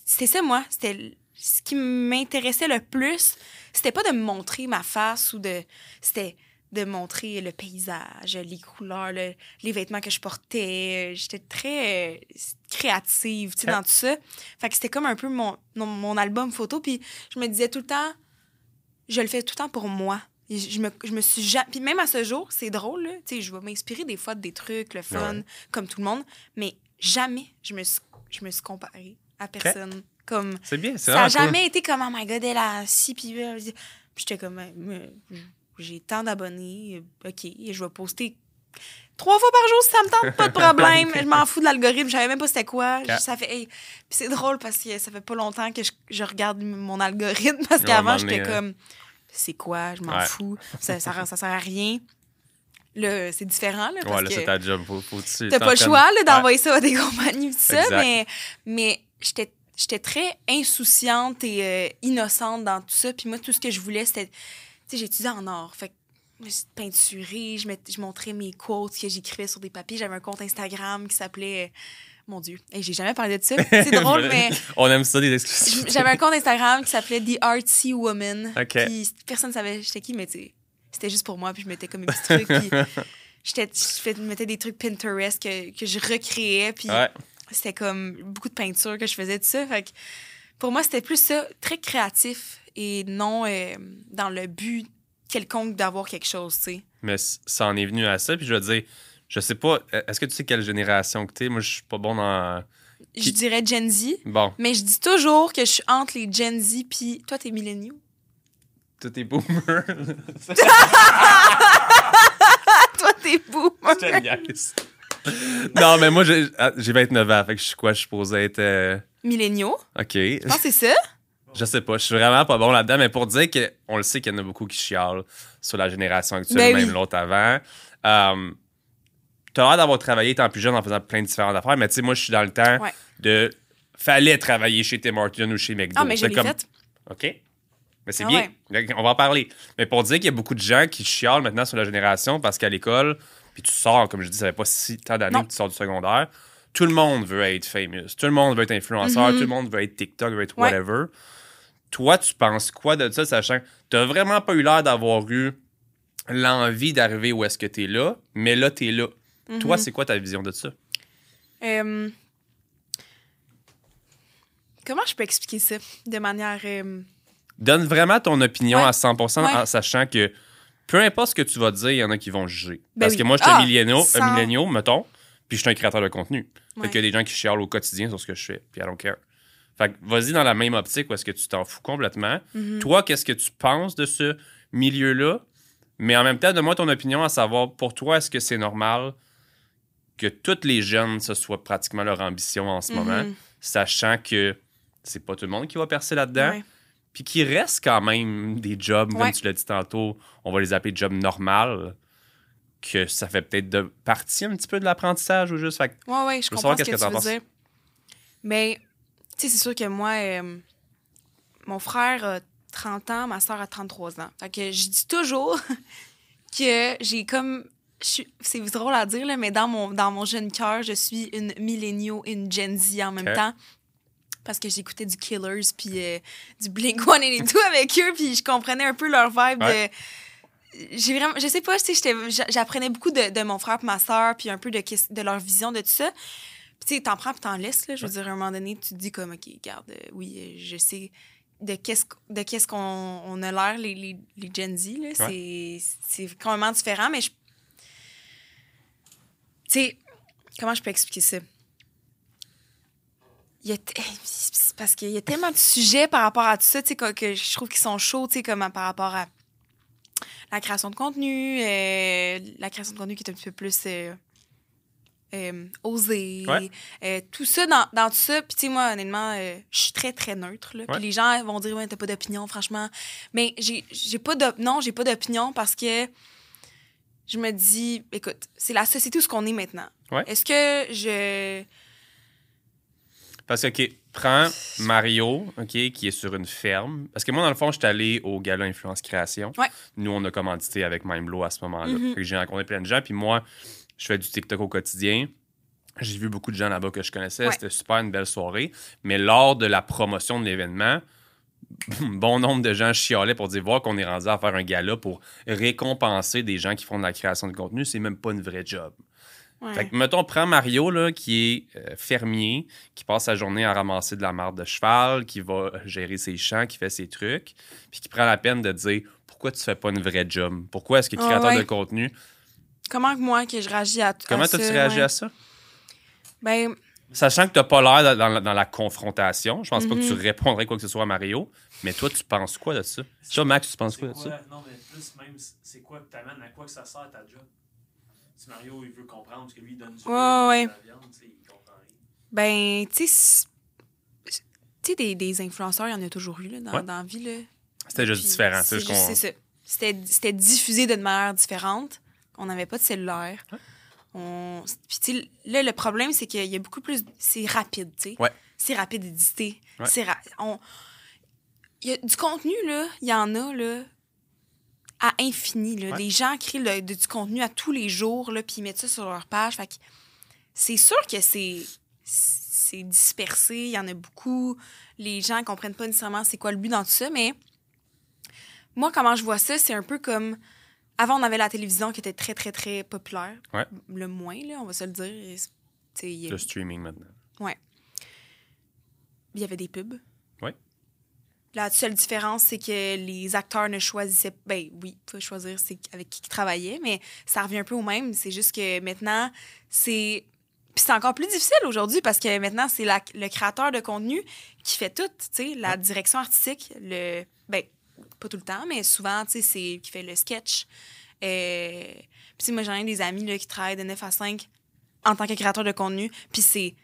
c'était ça, moi. C'était ce qui m'intéressait le plus. C'était pas de me montrer ma face ou de. C'était de montrer le paysage, les couleurs, le- les vêtements que je portais. J'étais très euh, créative, tu sais, dans tout ça. Fait que c'était comme un peu mon, mon, album photo. Puis je me disais tout le temps, je le fais tout le temps pour moi. Je me, je me suis jamais. Puis même à ce jour, c'est drôle. Tu sais, je vais m'inspirer des fois de des trucs, le fun, Ouais. comme tout le monde. Mais jamais je me suis, je me suis comparée à personne. Comme, C'est bien, c'est ça n'a cool. jamais été comme, oh my god, elle a si, puis j'étais comme, euh, j'ai tant d'abonnés, euh, ok, je vais poster trois fois par jour si ça me tente, pas de problème. <laughs> Je m'en fous de l'algorithme, je savais même pas c'était quoi. Ça fait, hey. Puis c'est drôle parce que ça fait pas longtemps que je, je regarde mon algorithme parce qu'avant, j'étais euh, comme, c'est quoi, je m'en Ouais. fous, ça, ça, ça sert à rien. Là, c'est différent, là, parce Ouais, là, c'est ta job. Faut, faut t'as pas le choix d'envoyer ça à des compagnies pis ça, Exact. mais, mais j'étais j'étais très insouciante et euh, innocente dans tout ça. Puis moi, tout ce que je voulais, c'était... Tu sais, j'étudiais en art, fait que je peinturais, je, mett- je montrais mes quotes que j'écrivais sur des papiers. J'avais un compte Instagram qui s'appelait... Mon Dieu, hey, j'ai jamais parlé de ça. <laughs> C'est drôle, mais On aime ça, des exclusives. j'avais un compte Instagram qui s'appelait The Artsy Woman. OK. Puis personne ne savait j'étais qui, mais tu sais, c'était juste pour moi. Puis je mettais comme des petits trucs. Puis <laughs> j'étais- je mettais des trucs Pinterest que, que je recréais. Puis Ouais. C'était comme beaucoup de peinture que je faisais de ça. Fait que pour moi, c'était plus ça, très créatif et non euh, dans le but quelconque d'avoir quelque chose, tu sais. Mais ça en est venu à ça. Puis je veux dire, je sais pas, e, est-ce que tu sais quelle génération que t'es? Moi, je suis pas bon dans. Je dirais Gen Z, Bon, mais je dis toujours que je suis entre les Gen Z puis toi, t'es milléniaux. tout est boomer. <laughs> toi, t'es boomer. Je te niaise. <laughs> non, mais moi, j'ai ah, j'ai 29 ans. Fait que je suis quoi? Je suis supposé être. euh, Milléniaux, OK. je pense que c'est ça? Je sais pas. Je suis vraiment pas bon là-dedans. Mais pour dire qu'on le sait qu'il y en a beaucoup qui chialent sur la génération actuelle, Ben même oui. l'autre avant. Euh, T'as l'air d'avoir travaillé étant plus jeune en faisant plein de différentes affaires. Mais tu sais, moi, je suis dans le temps Ouais. de. Fallait travailler chez Tim Hortons ou chez McDo. Ah, mais l'ai comme- fait. OK. Mais c'est Ah bien. On va en parler. Mais pour dire qu'il y a beaucoup de gens qui chialent maintenant sur la génération parce qu'à l'école, puis tu sors, comme je dis, ça fait pas si tant d'années que tu sors du secondaire, tout le monde veut être famous. Tout le monde veut être influenceur. Mhm. Tout le monde veut être TikTok, veut être Ouais. whatever. Toi, tu penses quoi de ça, sachant que t'as vraiment pas eu l'air d'avoir eu l'envie d'arriver où est-ce que t'es là, mais là, t'es là. Toi, Mhm. c'est quoi ta vision de ça? Euh, Comment je peux expliquer ça de manière euh, Donne vraiment ton opinion Ouais. à 100 Ouais. en sachant que peu importe ce que tu vas dire, il y en a qui vont juger. Ben Parce oui. que moi, je suis un Ah, milléniaux, mettons, puis je suis un créateur de contenu. Fait Ouais. qu'il y a des gens qui chialent au quotidien sur ce que je fais, puis I don't care. Fait que vas-y dans la même optique où est-ce que tu t'en fous complètement. Mhm. Toi, qu'est-ce que tu penses de ce milieu-là? Mais en même temps, donne-moi ton opinion à savoir, pour toi, est-ce que c'est normal que tous les jeunes, ce soit pratiquement leur ambition en ce moment, Mhm. sachant que c'est pas tout le monde qui va percer là-dedans, Ouais. Puis qu'il reste quand même des jobs, comme Ouais. tu l'as dit tantôt, on va les appeler jobs normales, que ça fait peut-être de partie un petit peu de l'apprentissage ou juste. Fait que Ouais, ouais, je veux comprends savoir ce que, tu veux dire. Mais, tu sais, c'est sûr que moi, euh, mon frère a 30 ans, ma soeur a 33 ans. Fait que je dis toujours <laughs> que j'ai comme. je C'est drôle à dire, là, mais dans mon, dans mon jeune cœur, je suis une milléniaux et une Gen Z en même temps. Parce que j'écoutais du Killers puis euh, du Blink 182 <laughs> avec eux, puis je comprenais un peu leur vibe Ouais. de j'ai vraiment je sais pas j'apprenais beaucoup de, de mon frère et ma soeur puis un peu de, de leur vision de tout ça. Puis tu sais t'en prends puis t'en laisses là. Je veux dire à un moment donné tu te dis comme ok regarde euh, oui euh, je sais de qu'est-ce qu- de qu'est-ce qu'on on a l'air les, les, les Gen Z là. C'est c'est complètement différent mais je tu sais comment je peux expliquer ça? Il y a <laughs> parce qu'il y a tellement de sujets par rapport à tout ça, tu sais, que, que je trouve qu'ils sont chauds, tu sais, comme par rapport à la création de contenu, euh, la création de contenu qui est un petit peu plus euh, euh, osée, Ouais. euh, tout ça, dans, dans tout ça, puis tu sais, moi, honnêtement, je suis très, très neutre, là, Ouais. puis les gens vont dire, ouais, t'as pas d'opinion, franchement, mais j'ai pas d'op- non, j'ai pas d'opinion parce que je me dis, écoute, c'est la société où ce qu'on est maintenant. Ouais. Est-ce que je... Parce que, OK, prends Mario, OK, qui est sur une ferme. Parce que moi, dans le fond, je suis allé au gala Influence Création. Ouais. Nous, on a commandité avec Mindblow à ce moment-là. Mhm. J'ai rencontré plein de gens. Puis moi, je fais du TikTok au quotidien. J'ai vu beaucoup de gens là-bas que je connaissais. Ouais. C'était super une belle soirée. Mais lors de la promotion de l'événement, <laughs> bon nombre de gens chialaient pour dire voir qu'on est rendu à faire un gala pour récompenser des gens qui font de la création de contenu. C'est même pas une vraie job. Ouais. Fait que, mettons, prends Mario, là, qui est euh, fermier, qui passe sa journée à ramasser de la marde de cheval, qui va gérer ses champs, qui fait ses trucs, puis qui prend la peine de dire pourquoi tu fais pas une vraie job? Pourquoi est-ce que tu es Ah créateur ouais. de contenu? Comment que moi, que je réagis à tout Comment à toi, tu ça, réagis ouais. à ça? Ben, Sachant que tu n'as pas l'air dans, dans la- dans la confrontation, je pense pas que tu Mhm. répondrais quoi que ce soit à Mario, mais toi, tu penses quoi de ça? Toi, Max, tu penses quoi de ça? Non, mais plus même, c'est quoi que t'amènes, à quoi que ça sert ta job? Si Mario, il veut comprendre, parce que lui, il donne du Ouais, ouais. de la viande, tu sais, il comprend rien. ben, tu sais, c'est- tu sais, des, des influenceurs, il y en a toujours eu là, dans, Ouais. dans la vie. Là. C'était juste Puis différent. c'est tu sais, juste- qu'on- c'est ça. C'était c'était diffusé d'une manière différente. On n'avait pas de cellulaire. On... Puis, tu sais, là, le problème, c'est qu'il y a beaucoup plus. C'est rapide, tu sais. Ouais. C'est rapide d'éditer. Ouais. C'est ra- on... Il y a du contenu, là. Il y en a, là. À infini, là. Ouais. Des gens créent le- de- du contenu à tous les jours, là, puis ils mettent ça sur leur page. Fait que c'est sûr que c'est c'est dispersé, il y en a beaucoup. Les gens comprennent pas nécessairement c'est quoi le but dans tout ça, mais moi, comment je vois ça, c'est un peu comme. Avant, on avait la télévision qui était très, très, très populaire. Ouais. Le moins, là, on va se le dire. A- Le streaming maintenant. il y avait des pubs. La seule différence, c'est que les acteurs ne choisissaient. Ben oui, il faut choisir c'est avec qui ils travaillaient, mais ça revient un peu au même. C'est juste que maintenant, c'est. Puis c'est encore plus difficile aujourd'hui parce que maintenant, c'est la- le créateur de contenu qui fait tout, tu sais, la direction artistique, le. Ben, pas tout le temps, mais souvent, tu sais, c'est qui fait le sketch. Euh, Puis, moi, j'en ai des amis là, qui travaillent de 9 à 5 en tant que créateur de contenu, puis c'est.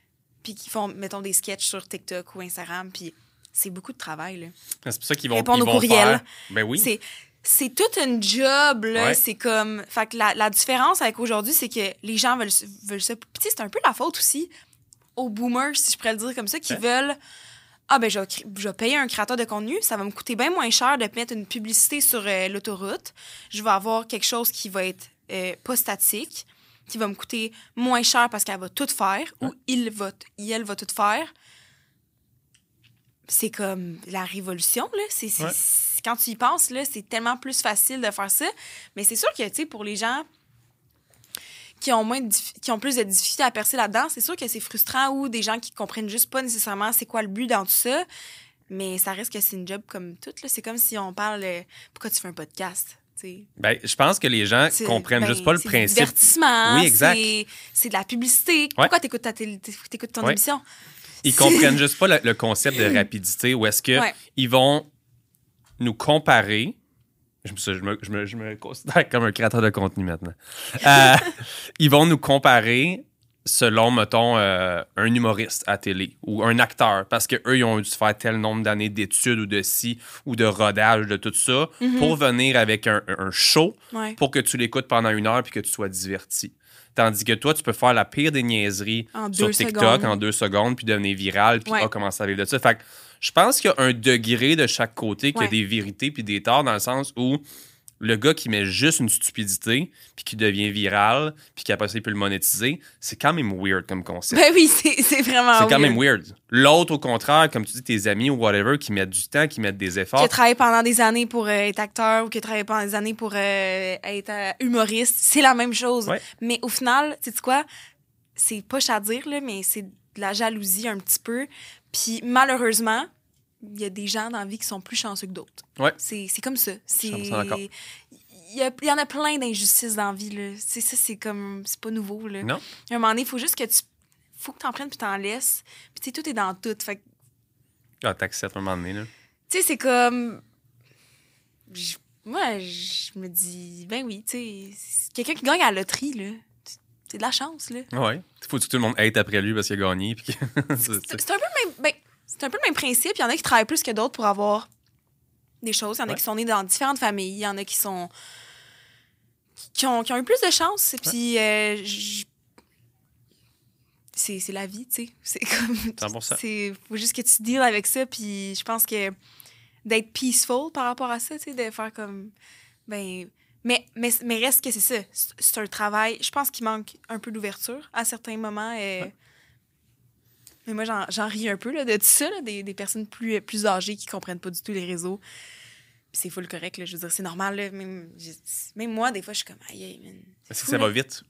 Puis qui font, mettons, des sketchs sur TikTok ou Instagram, puis c'est beaucoup de travail, là. C'est pour ça qu'ils vont, Répondre aux courriels. Ben oui. C'est c'est toute une job là, Ouais. c'est comme fait que la, la différence avec aujourd'hui c'est que les gens veulent veulent ça. Puis c'est un peu la faute aussi aux boomers si je pourrais le dire comme ça qui Ouais. veulent ah ben je vais, je vais payer un créateur de contenu, ça va me coûter bien moins cher de mettre une publicité sur euh, l'autoroute. Je vais avoir quelque chose qui va être euh, pas statique, qui va me coûter moins cher parce qu'elle va tout faire ou il va t- elle va tout faire. C'est comme la révolution là, c'est c'est- Ouais. c'est- quand tu y penses là, c'est tellement plus facile de faire ça, mais c'est sûr que tu sais pour les gens qui ont moins de qui ont plus de difficultés à percer là-dedans, c'est sûr que c'est frustrant ou des gens qui comprennent juste pas nécessairement c'est quoi le but dans tout ça. Mais ça reste que c'est une job comme toute. là. C'est comme si on parle. euh, pourquoi tu fais un podcast? Ben, je pense que les gens C'est- comprennent ben, juste pas le c'est du principe. divertissement. Oui, exact. c'est- C'est de la publicité. Pourquoi t'écoutes ta t'écoutes ton Ouais. émission? Ils comprennent juste pas le, le concept de rapidité où est-ce que Ouais. ils vont nous comparer. Je me, je, me, je, me, je me considère comme un créateur de contenu maintenant. Euh, <laughs> ils vont nous comparer selon, mettons, euh, un humoriste à télé ou un acteur, parce qu'eux, ils ont dû faire tel nombre d'années d'études ou de ci ou de rodage, de tout ça, Mhm. pour venir avec un, un show Ouais. pour que tu l'écoutes pendant une heure puis que tu sois diverti. Tandis que toi, tu peux faire la pire des niaiseries En sur TikTok secondes. en deux secondes puis devenir viral puis Ouais. ah, commencer à vivre de ça. Fait que je pense qu'il y a un degré de chaque côté, qu'il y a Ouais. des vérités puis des torts dans le sens où le gars qui met juste une stupidité puis qui devient viral puis qui après ça il peut le monétiser, c'est quand même weird comme concept. Ben oui, c'est vraiment. c'est quand même weird. L'autre, au contraire, comme tu dis, tes amis ou whatever, qui mettent du temps, qui mettent des Qui efforts. a travaillé pendant des années pour euh, être acteur ou qui a travaillé pendant des années pour euh, être euh, humoriste, c'est la même chose. Ouais. Mais au final, tu sais quoi? C'est pas à dire, là, mais c'est de la jalousie un petit peu. Puis malheureusement, il y a des gens dans la vie qui sont plus chanceux que d'autres. Ouais. C'est c'est comme ça. C'est... 100% d'accord. Il y, a- il y en a plein d'injustices dans la vie. Là. C'est ça, c'est comme. C'est pas nouveau. Là. Non? À un moment donné, il faut juste que tu. faut que t'en prennes puis t'en laisses. Puis tu sais, tout est dans tout. Fait que Ah, t'acceptes à un moment donné. Là. tu sais, c'est comme. je- Moi, je me dis, ben oui, tu sais, quelqu'un qui gagne à la loterie, là. C'est de la chance, là. Ouais. Il faut que tout le monde hate après lui parce qu'il a gagné. Puis <laughs> c'est- un peu même. Ben, c'est un peu le même principe. Il y en a qui travaillent plus que d'autres pour avoir des choses. Il y en a Ouais. qui sont nés dans différentes familles. Il y en a qui sont. qui ont, qui ont eu plus de chance. Et puis, euh, j- c'est c'est la vie, tu sais. <laughs> C'est comme. 100%. C'est faut juste que tu deals avec ça. Puis, je pense que d'être peaceful par rapport à ça, tu sais, de faire comme. Ben. Mais, mais, mais reste que c'est ça. C'est un travail. Je pense qu'il manque un peu d'ouverture à certains moments. Mais moi, j'en- ris un peu là, de tout ça, là, des, des personnes plus, plus âgées qui comprennent pas du tout les réseaux. C'est full correct, là, je veux dire, c'est normal. là, même, moi, des fois, je suis comme, aïe. Parce que ça va vite?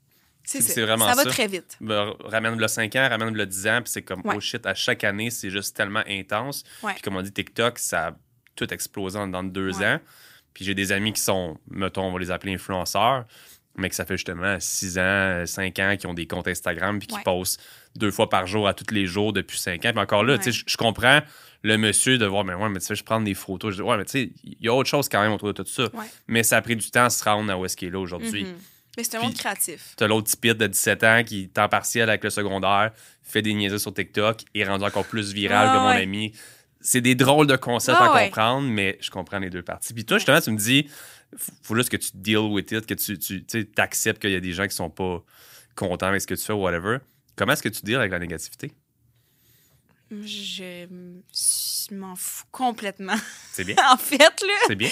C'est c'est- ça. vraiment Ça va très vite. Ben, ramène le 5 ans, ramène le 10 ans, puis c'est comme, Ouais. oh shit, à chaque année, c'est juste tellement intense. Puis comme on dit, TikTok, ça a tout explosé dans deux Ouais. ans. Puis j'ai des amis qui sont, mettons, on va les appeler influenceurs, mais que ça fait justement 6 ans, 5 ans, qui ont des comptes Instagram, puis qui Ouais. postent deux fois par jour à tous les jours depuis 5 ans. Puis encore là, Ouais. tu sais, je- comprends le monsieur de voir, mais ouais, mais tu sais, je prends des photos. Je dis, ouais, mais tu sais, il y a autre chose quand même autour de tout ça. Ouais. Mais ça a pris du temps à se rendre à où est-ce qu'il est là aujourd'hui. Mhm. Mais c'est un monde créatif. T'as l'autre typite de 17 ans qui temps partiel avec le secondaire, fait des niaiseries sur TikTok et est rendu encore plus viral Ah que mon ouais. ami. C'est des drôles de concepts Ah à comprendre, mais je comprends les deux parties. Puis toi, justement, tu me dis, faut- juste que tu deal with it, que tu, tu t'acceptes qu'il y a des gens qui sont pas contents avec ce que tu fais ou whatever. Comment est-ce que tu deals avec la négativité? Je je m'en fous complètement. C'est bien? <laughs> en fait, là, C'est bien?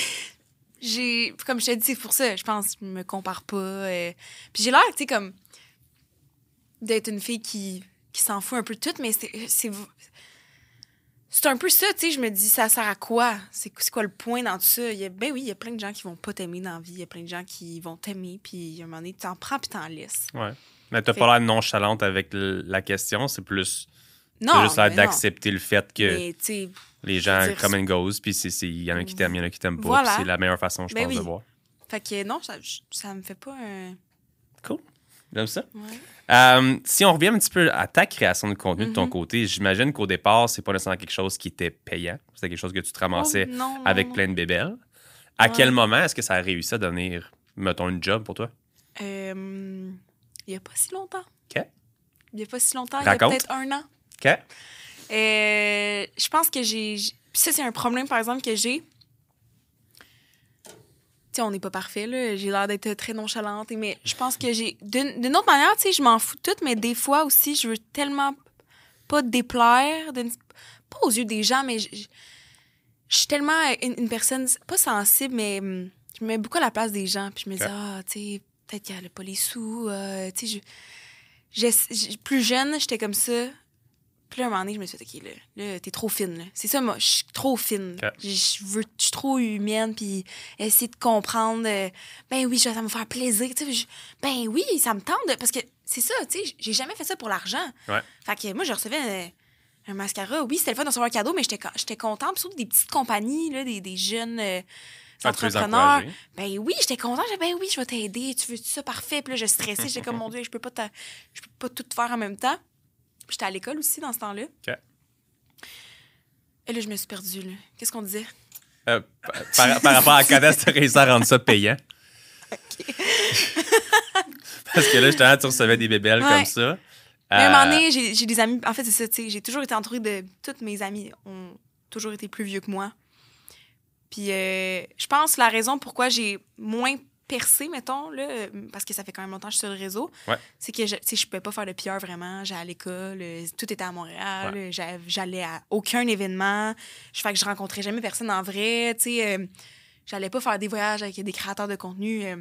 j'ai. Comme je te dis, c'est pour ça, je pense que je me compare pas. euh, Puis j'ai l'air, tu sais, comme. d'être une fille qui, qui s'en fout un peu de tout, mais c'est. C'est- un peu ça, tu sais. Je me dis, ça sert à quoi? C'est quoi le point dans tout ça? Il y a, ben oui, il y a plein de gens qui vont pas t'aimer dans la vie. Il y a plein de gens qui vont t'aimer, puis à un moment donné, tu t'en prends puis t'en laisses. Ouais. Mais t'as pas l'air nonchalante avec la question, c'est plus. Non, t'as juste l'air d'accepter le fait que Mais, les gens come and goes, puis il y en a qui t'aiment, il y en a qui t'aiment pas, Voilà. c'est la meilleure façon, je Ben pense, de voir. fait que non, ça, ça me fait pas un. Cool. J'aime ça. Ouais. Euh, si on revient un petit peu à ta création de contenu de ton Mhm. côté, j'imagine qu'au départ, c'est pas nécessairement quelque chose qui était payant. C'était quelque chose que tu te ramassais Oh, non, avec non. plein de bébelles. À Ouais. quel moment est-ce que ça a réussi à devenir, mettons, une job pour toi? Euh, il y a pas si longtemps. OK. Il y a pas si longtemps, il y a peut-être un an. OK. Euh, je pense que j'ai. ça, c'est un problème, par exemple, que j'ai. Sais, on n'est pas parfait, là. J'ai l'air d'être très nonchalante. Mais je pense que j'ai. D'une autre manière, tu sais, je m'en fous de tout, mais des fois aussi, je veux tellement pas déplaire, pas aux yeux des gens, mais je suis tellement une, une personne, pas sensible, mais hum, je me mets beaucoup à la place des gens. Puis je me dis, ah, tu sais, peut-être qu'elle n'a pas les sous. euh, tu sais, je- je- je- plus jeune, j'étais comme ça. Puis là, à un moment donné, je me suis dit, OK, là, là t'es trop fine. là. C'est ça, moi, je suis trop fine. Je veux, je suis trop humaine, puis essayer de comprendre. euh, ben oui, ça va me faire plaisir. tu sais, je- ben oui, ça me tente. parce que c'est ça, tu sais, j'ai jamais fait ça pour l'argent. Ouais. Fait que moi, je recevais un mascara, oui, c'était le fun de recevoir un cadeau, mais j'étais co- j'étais contente. Puis surtout des petites compagnies, là, des, des jeunes euh, Ah, encourager? Ben oui, j'étais contente. J'ai dit, ben oui, je vais t'aider. Tu veux ça? Parfait? Puis là, je stressais. <laughs> J'étais comme, mon Dieu, je peux pas, je peux pas tout faire en même temps. J'étais à l'école aussi dans ce temps-là. OK. Et là, je me suis perdue, là. Qu'est-ce qu'on disait? Euh, par, rapport à que tu réussi à rendre ça payant? <laughs> Parce que là, justement, tu recevais des bébelles Ouais. comme ça. Mais à un moment Euh, donné, j'ai j'ai des amis. En fait, c'est ça, tu sais. J'ai toujours été entourée de. Toutes mes amies ont toujours été plus vieux que moi. Puis euh, je pense que la raison pourquoi j'ai moins percé, mettons, là, euh, parce que ça fait quand même longtemps que je suis sur le réseau, Ouais. c'est que je, je pouvais pas faire de PR vraiment. J'allais à l'école, euh, tout était à Montréal, euh, j'a- j'allais à aucun événement. Je fais que je rencontrais jamais personne en vrai. Tu sais, euh, j'allais pas faire des voyages avec des créateurs de contenu. euh.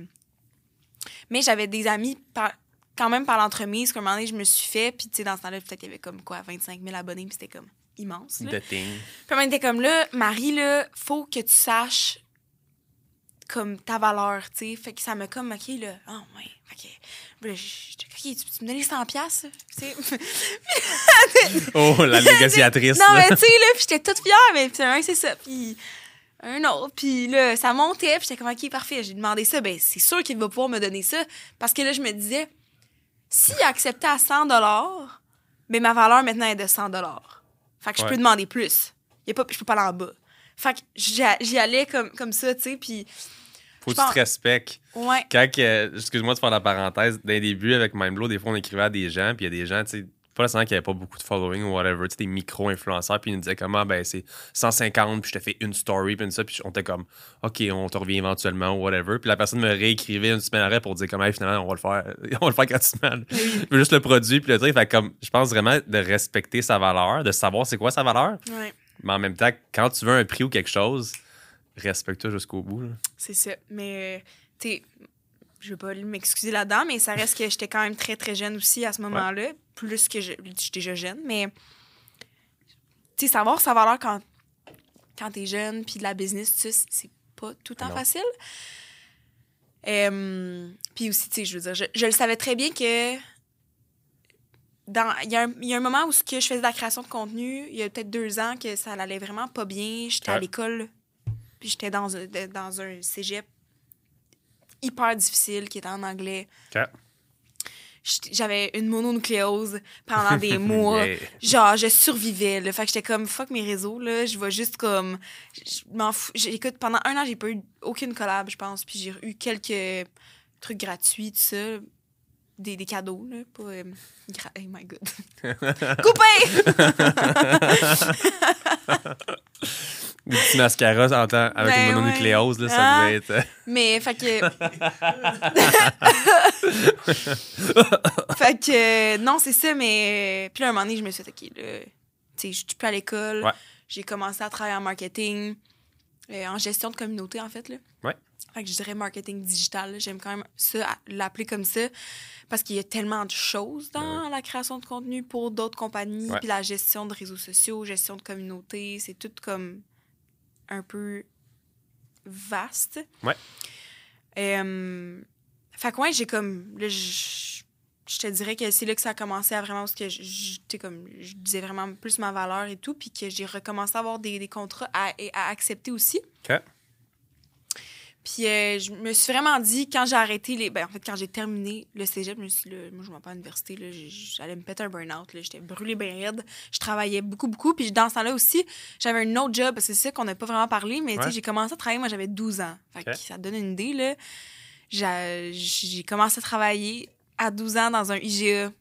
mais j'avais des amis par- quand même par l'entremise qu'à un moment donné, je me suis fait. Puis, tu sais, dans ce temps-là, peut-être qu'il y avait comme quoi, 25 000 abonnés, puis c'était comme immense. Là. de thing. Puis on était comme là, Marie, là, faut que tu saches comme ta valeur, tu sais. Fait que ça m'a comme, OK, là, ah ouais, OK. Là, je- je- OK, tu me donner 100 pièces tu sais. <laughs> Oh, la négociatrice. non, mais tu sais, là, puis j'étais toute fière, mais puis un, c'est ça, puis un autre, puis là, ça montait, puis j'étais comme, OK, parfait, j'ai demandé ça, ben c'est sûr qu'il va pouvoir me donner ça, parce que là, je me disais, s'il acceptait à 100 ben ma valeur maintenant est de 100 Fait que je Ouais. peux demander plus. Y a pas, je peux pas aller en bas. Fait que j'y j'y allais comme, comme ça, tu sais, puis Faut que tu te respectes. ouais. Quand, excuse-moi de faire la parenthèse, dès le début avec Mindblow, des fois on écrivait à des gens, puis il y a des gens, tu sais, pas nécessairement qui n'avaient pas beaucoup de following ou whatever, tu sais, des micro-influenceurs, puis ils nous disaient comment, ben c'est 150, puis je te fais une story, puis une ça, puis on était comme, OK, on te revient éventuellement ou whatever. Puis la personne me réécrivait une semaine après pour dire comment, Hey, finalement, on va le faire, <laughs> on va le faire gratuitement. Je veux juste le produit, puis le truc, fait comme, je pense vraiment de respecter sa valeur, de savoir c'est quoi sa valeur, Ouais, mais en même temps, quand tu veux un prix ou quelque chose, respecte-toi jusqu'au bout. là. c'est ça. Mais, tu sais, je veux pas m'excuser là-dedans, mais ça reste que j'étais quand même très, très jeune aussi à ce moment-là. Plus que je. Je suis déjà jeune, mais. Tu sais, savoir sa valeur quand, quand t'es jeune, puis de la business, tu sais, c'est pas tout le temps Non. facile. Euh, puis aussi, tu sais, je veux dire, je, je le savais très bien que. Il y, a un- il y a un moment où ce que je faisais de la création de contenu, il y a peut-être deux ans, que ça allait vraiment pas bien. J'étais à l'école, puis j'étais dans un, dans un cégep hyper difficile qui était en anglais. J'avais une mononucléose pendant des <laughs> mois. Yeah. Genre, je survivais. Là. Fait que j'étais comme, fuck mes réseaux, là. Je vais juste comme. Je m'en fous. Écoute, pendant un an, j'ai pas eu aucune collab, je pense. Puis j'ai eu quelques trucs gratuits, tout ça. Des, des cadeaux, là. Pas. euh, Oh my god. <laughs> Coupé! <laughs> Des petits mascaras en temps- avec Ben une mononucléose, là, ça Ah. devait être. euh, Mais, fait que. <laughs> fait que, non, c'est ça, mais. Puis là, un moment donné, je me suis dit, OK, là, tu sais, je suis plus à l'école. Ouais. J'ai commencé à travailler en marketing, euh, en gestion de communauté, en fait, là. Ouais. Fait que je dirais marketing digital. J'aime quand même ça, l'appeler comme ça, parce qu'il y a tellement de choses dans la création de contenu pour d'autres compagnies, Ben puis la gestion de réseaux sociaux, gestion de communauté, c'est tout comme un peu vaste. Ouais. Euh, fait que ouais, j'ai comme. Là, je te dirais que c'est là que ça a commencé à vraiment. Parce que je, comme, je disais vraiment plus ma valeur et tout. Puis que j'ai recommencé à avoir des, des contrats à, à accepter aussi. Puis euh, je me suis vraiment dit, quand j'ai arrêté les. Ben, en fait, quand j'ai terminé le cégep, je me suis dit, là, moi, je m'en pas à l'université. J'allais me péter un burn-out. J'étais brûlée bien raide. Je travaillais beaucoup, beaucoup. Puis dans ce temps-là aussi, j'avais un autre job. parce que C'est ça qu'on n'a pas vraiment parlé. Mais Ouais. j'ai commencé à travailler, moi, j'avais 12 ans. Fait que ça te donne une idée, là. J'ai commencé à travailler à 12 ans dans un IGA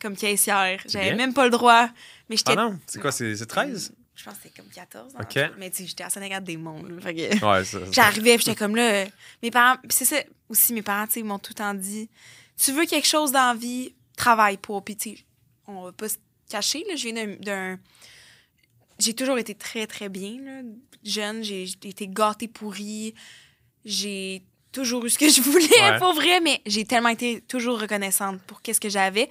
comme caissière. J'avais même pas le droit. Mais j'étais. Ah non, c'est quoi, c'est 13? Je pense que c'était comme 14 ans. Mais tu sais, j'étais à Sénégal des mondes. fait que- Ouais, J'arrivais, j'étais comme là. mes parents, c'est ça aussi, mes parents, tu m'ont tout le temps dit tu veux quelque chose dans la vie, travaille pour. Puis, tu sais, on va pas se cacher, là. Je viens d'un-. J'ai toujours été très, très bien, là. Jeune, j'ai été gâtée pourrie. J'ai toujours eu ce que je voulais, Ouais. pour vrai, mais j'ai tellement été toujours reconnaissante pour qu'est-ce que j'avais.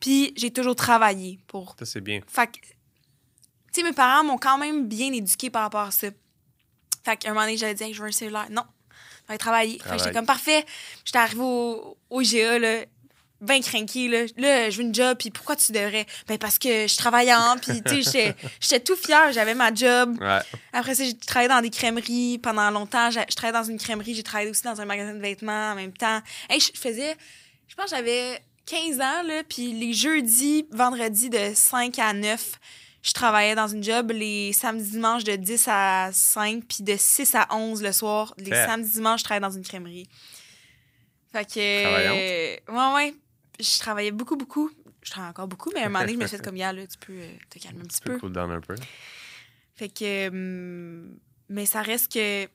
Puis, j'ai toujours travaillé pour Ça, c'est bien. fait que, tu sais, mes parents m'ont quand même bien éduqué par rapport à ça. Fait qu'à un moment donné, j'avais dit, Hey, je veux un cellulaire. Non, j'avais travaillé. Fait que Travaille. j'étais comme parfait. J'étais arrivée au, au IGA, là. ben cranky, là. Là, je veux une job, puis pourquoi tu devrais? Ben parce que je travaille en, puis tu sais, <laughs> j'étais- tout fière, j'avais ma job. Ouais. Après ça, j'ai travaillé dans des crèmeries pendant longtemps. Je travaillais dans une crèmerie, j'ai travaillé aussi dans un magasin de vêtements en même temps. Hey, je faisais, je pense j'avais 15 ans, là, puis les jeudis, vendredis de 5 à 9, je travaillais dans une job. Les samedis, dimanches de 10 à 5, puis de 6 à 11 le soir. Les samedis, dimanches, je travaillais dans une crèmerie. Fait que... Travaillante. ouais, ouais. Je travaillais beaucoup, beaucoup. Je travaille encore beaucoup, mais à un moment donné, je me suis <laughs> fait comme, gars, là, tu peux euh, te calmer un petit Tu peux peu. cool down un peu. Fait que. hum, mais ça reste que.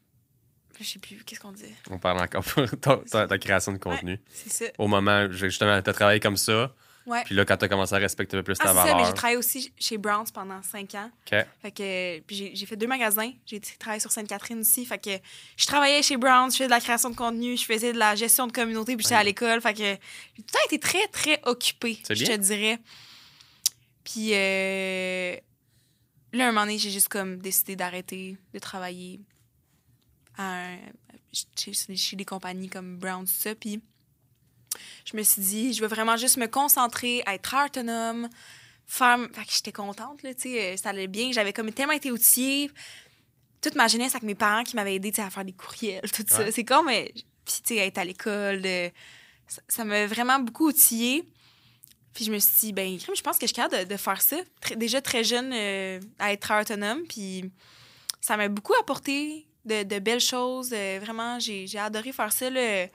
Je sais plus, qu'est-ce qu'on dit? On parle encore pour ta, ta création de contenu. C'est ça. Au moment, justement, tu as travaillé comme ça. Ouais. Puis là, quand tu as commencé à respecter un peu plus Ah, ta c'est ça, mais valeur. j'ai travaillé aussi chez Browns pendant cinq ans. OK. Fait que. Puis j'ai- j'ai fait deux magasins. J'ai travaillé sur Sainte-Catherine aussi. Fait que je travaillais chez Browns, je faisais de la création de contenu, je faisais de la gestion de communauté, puis j'étais Ouais. à l'école. Fait que j'ai tout le temps été très, très occupée, C'est je bien. te dirais. Puis euh, là, un moment donné, j'ai juste comme décidé d'arrêter de travailler à un- chez, chez des compagnies comme Brown, tout ça. Puis je me suis dit, je veux vraiment juste me concentrer, être autonome, faire. Fait que j'étais contente, là, tu sais, euh, ça allait bien. J'avais comme tellement été outillée. Toute ma jeunesse avec mes parents qui m'avaient aidé à faire des courriels, tout ça. C'est comme. euh, Puis, tu sais, être à l'école, ça- m'a vraiment beaucoup outillée. Puis je me suis dit, ben, je pense que je suis capable de, de faire ça. Très- déjà très jeune, euh, à être autonome. Puis ça m'a beaucoup apporté de, de belles choses. Euh, vraiment, j'ai j'ai adoré faire ça. là.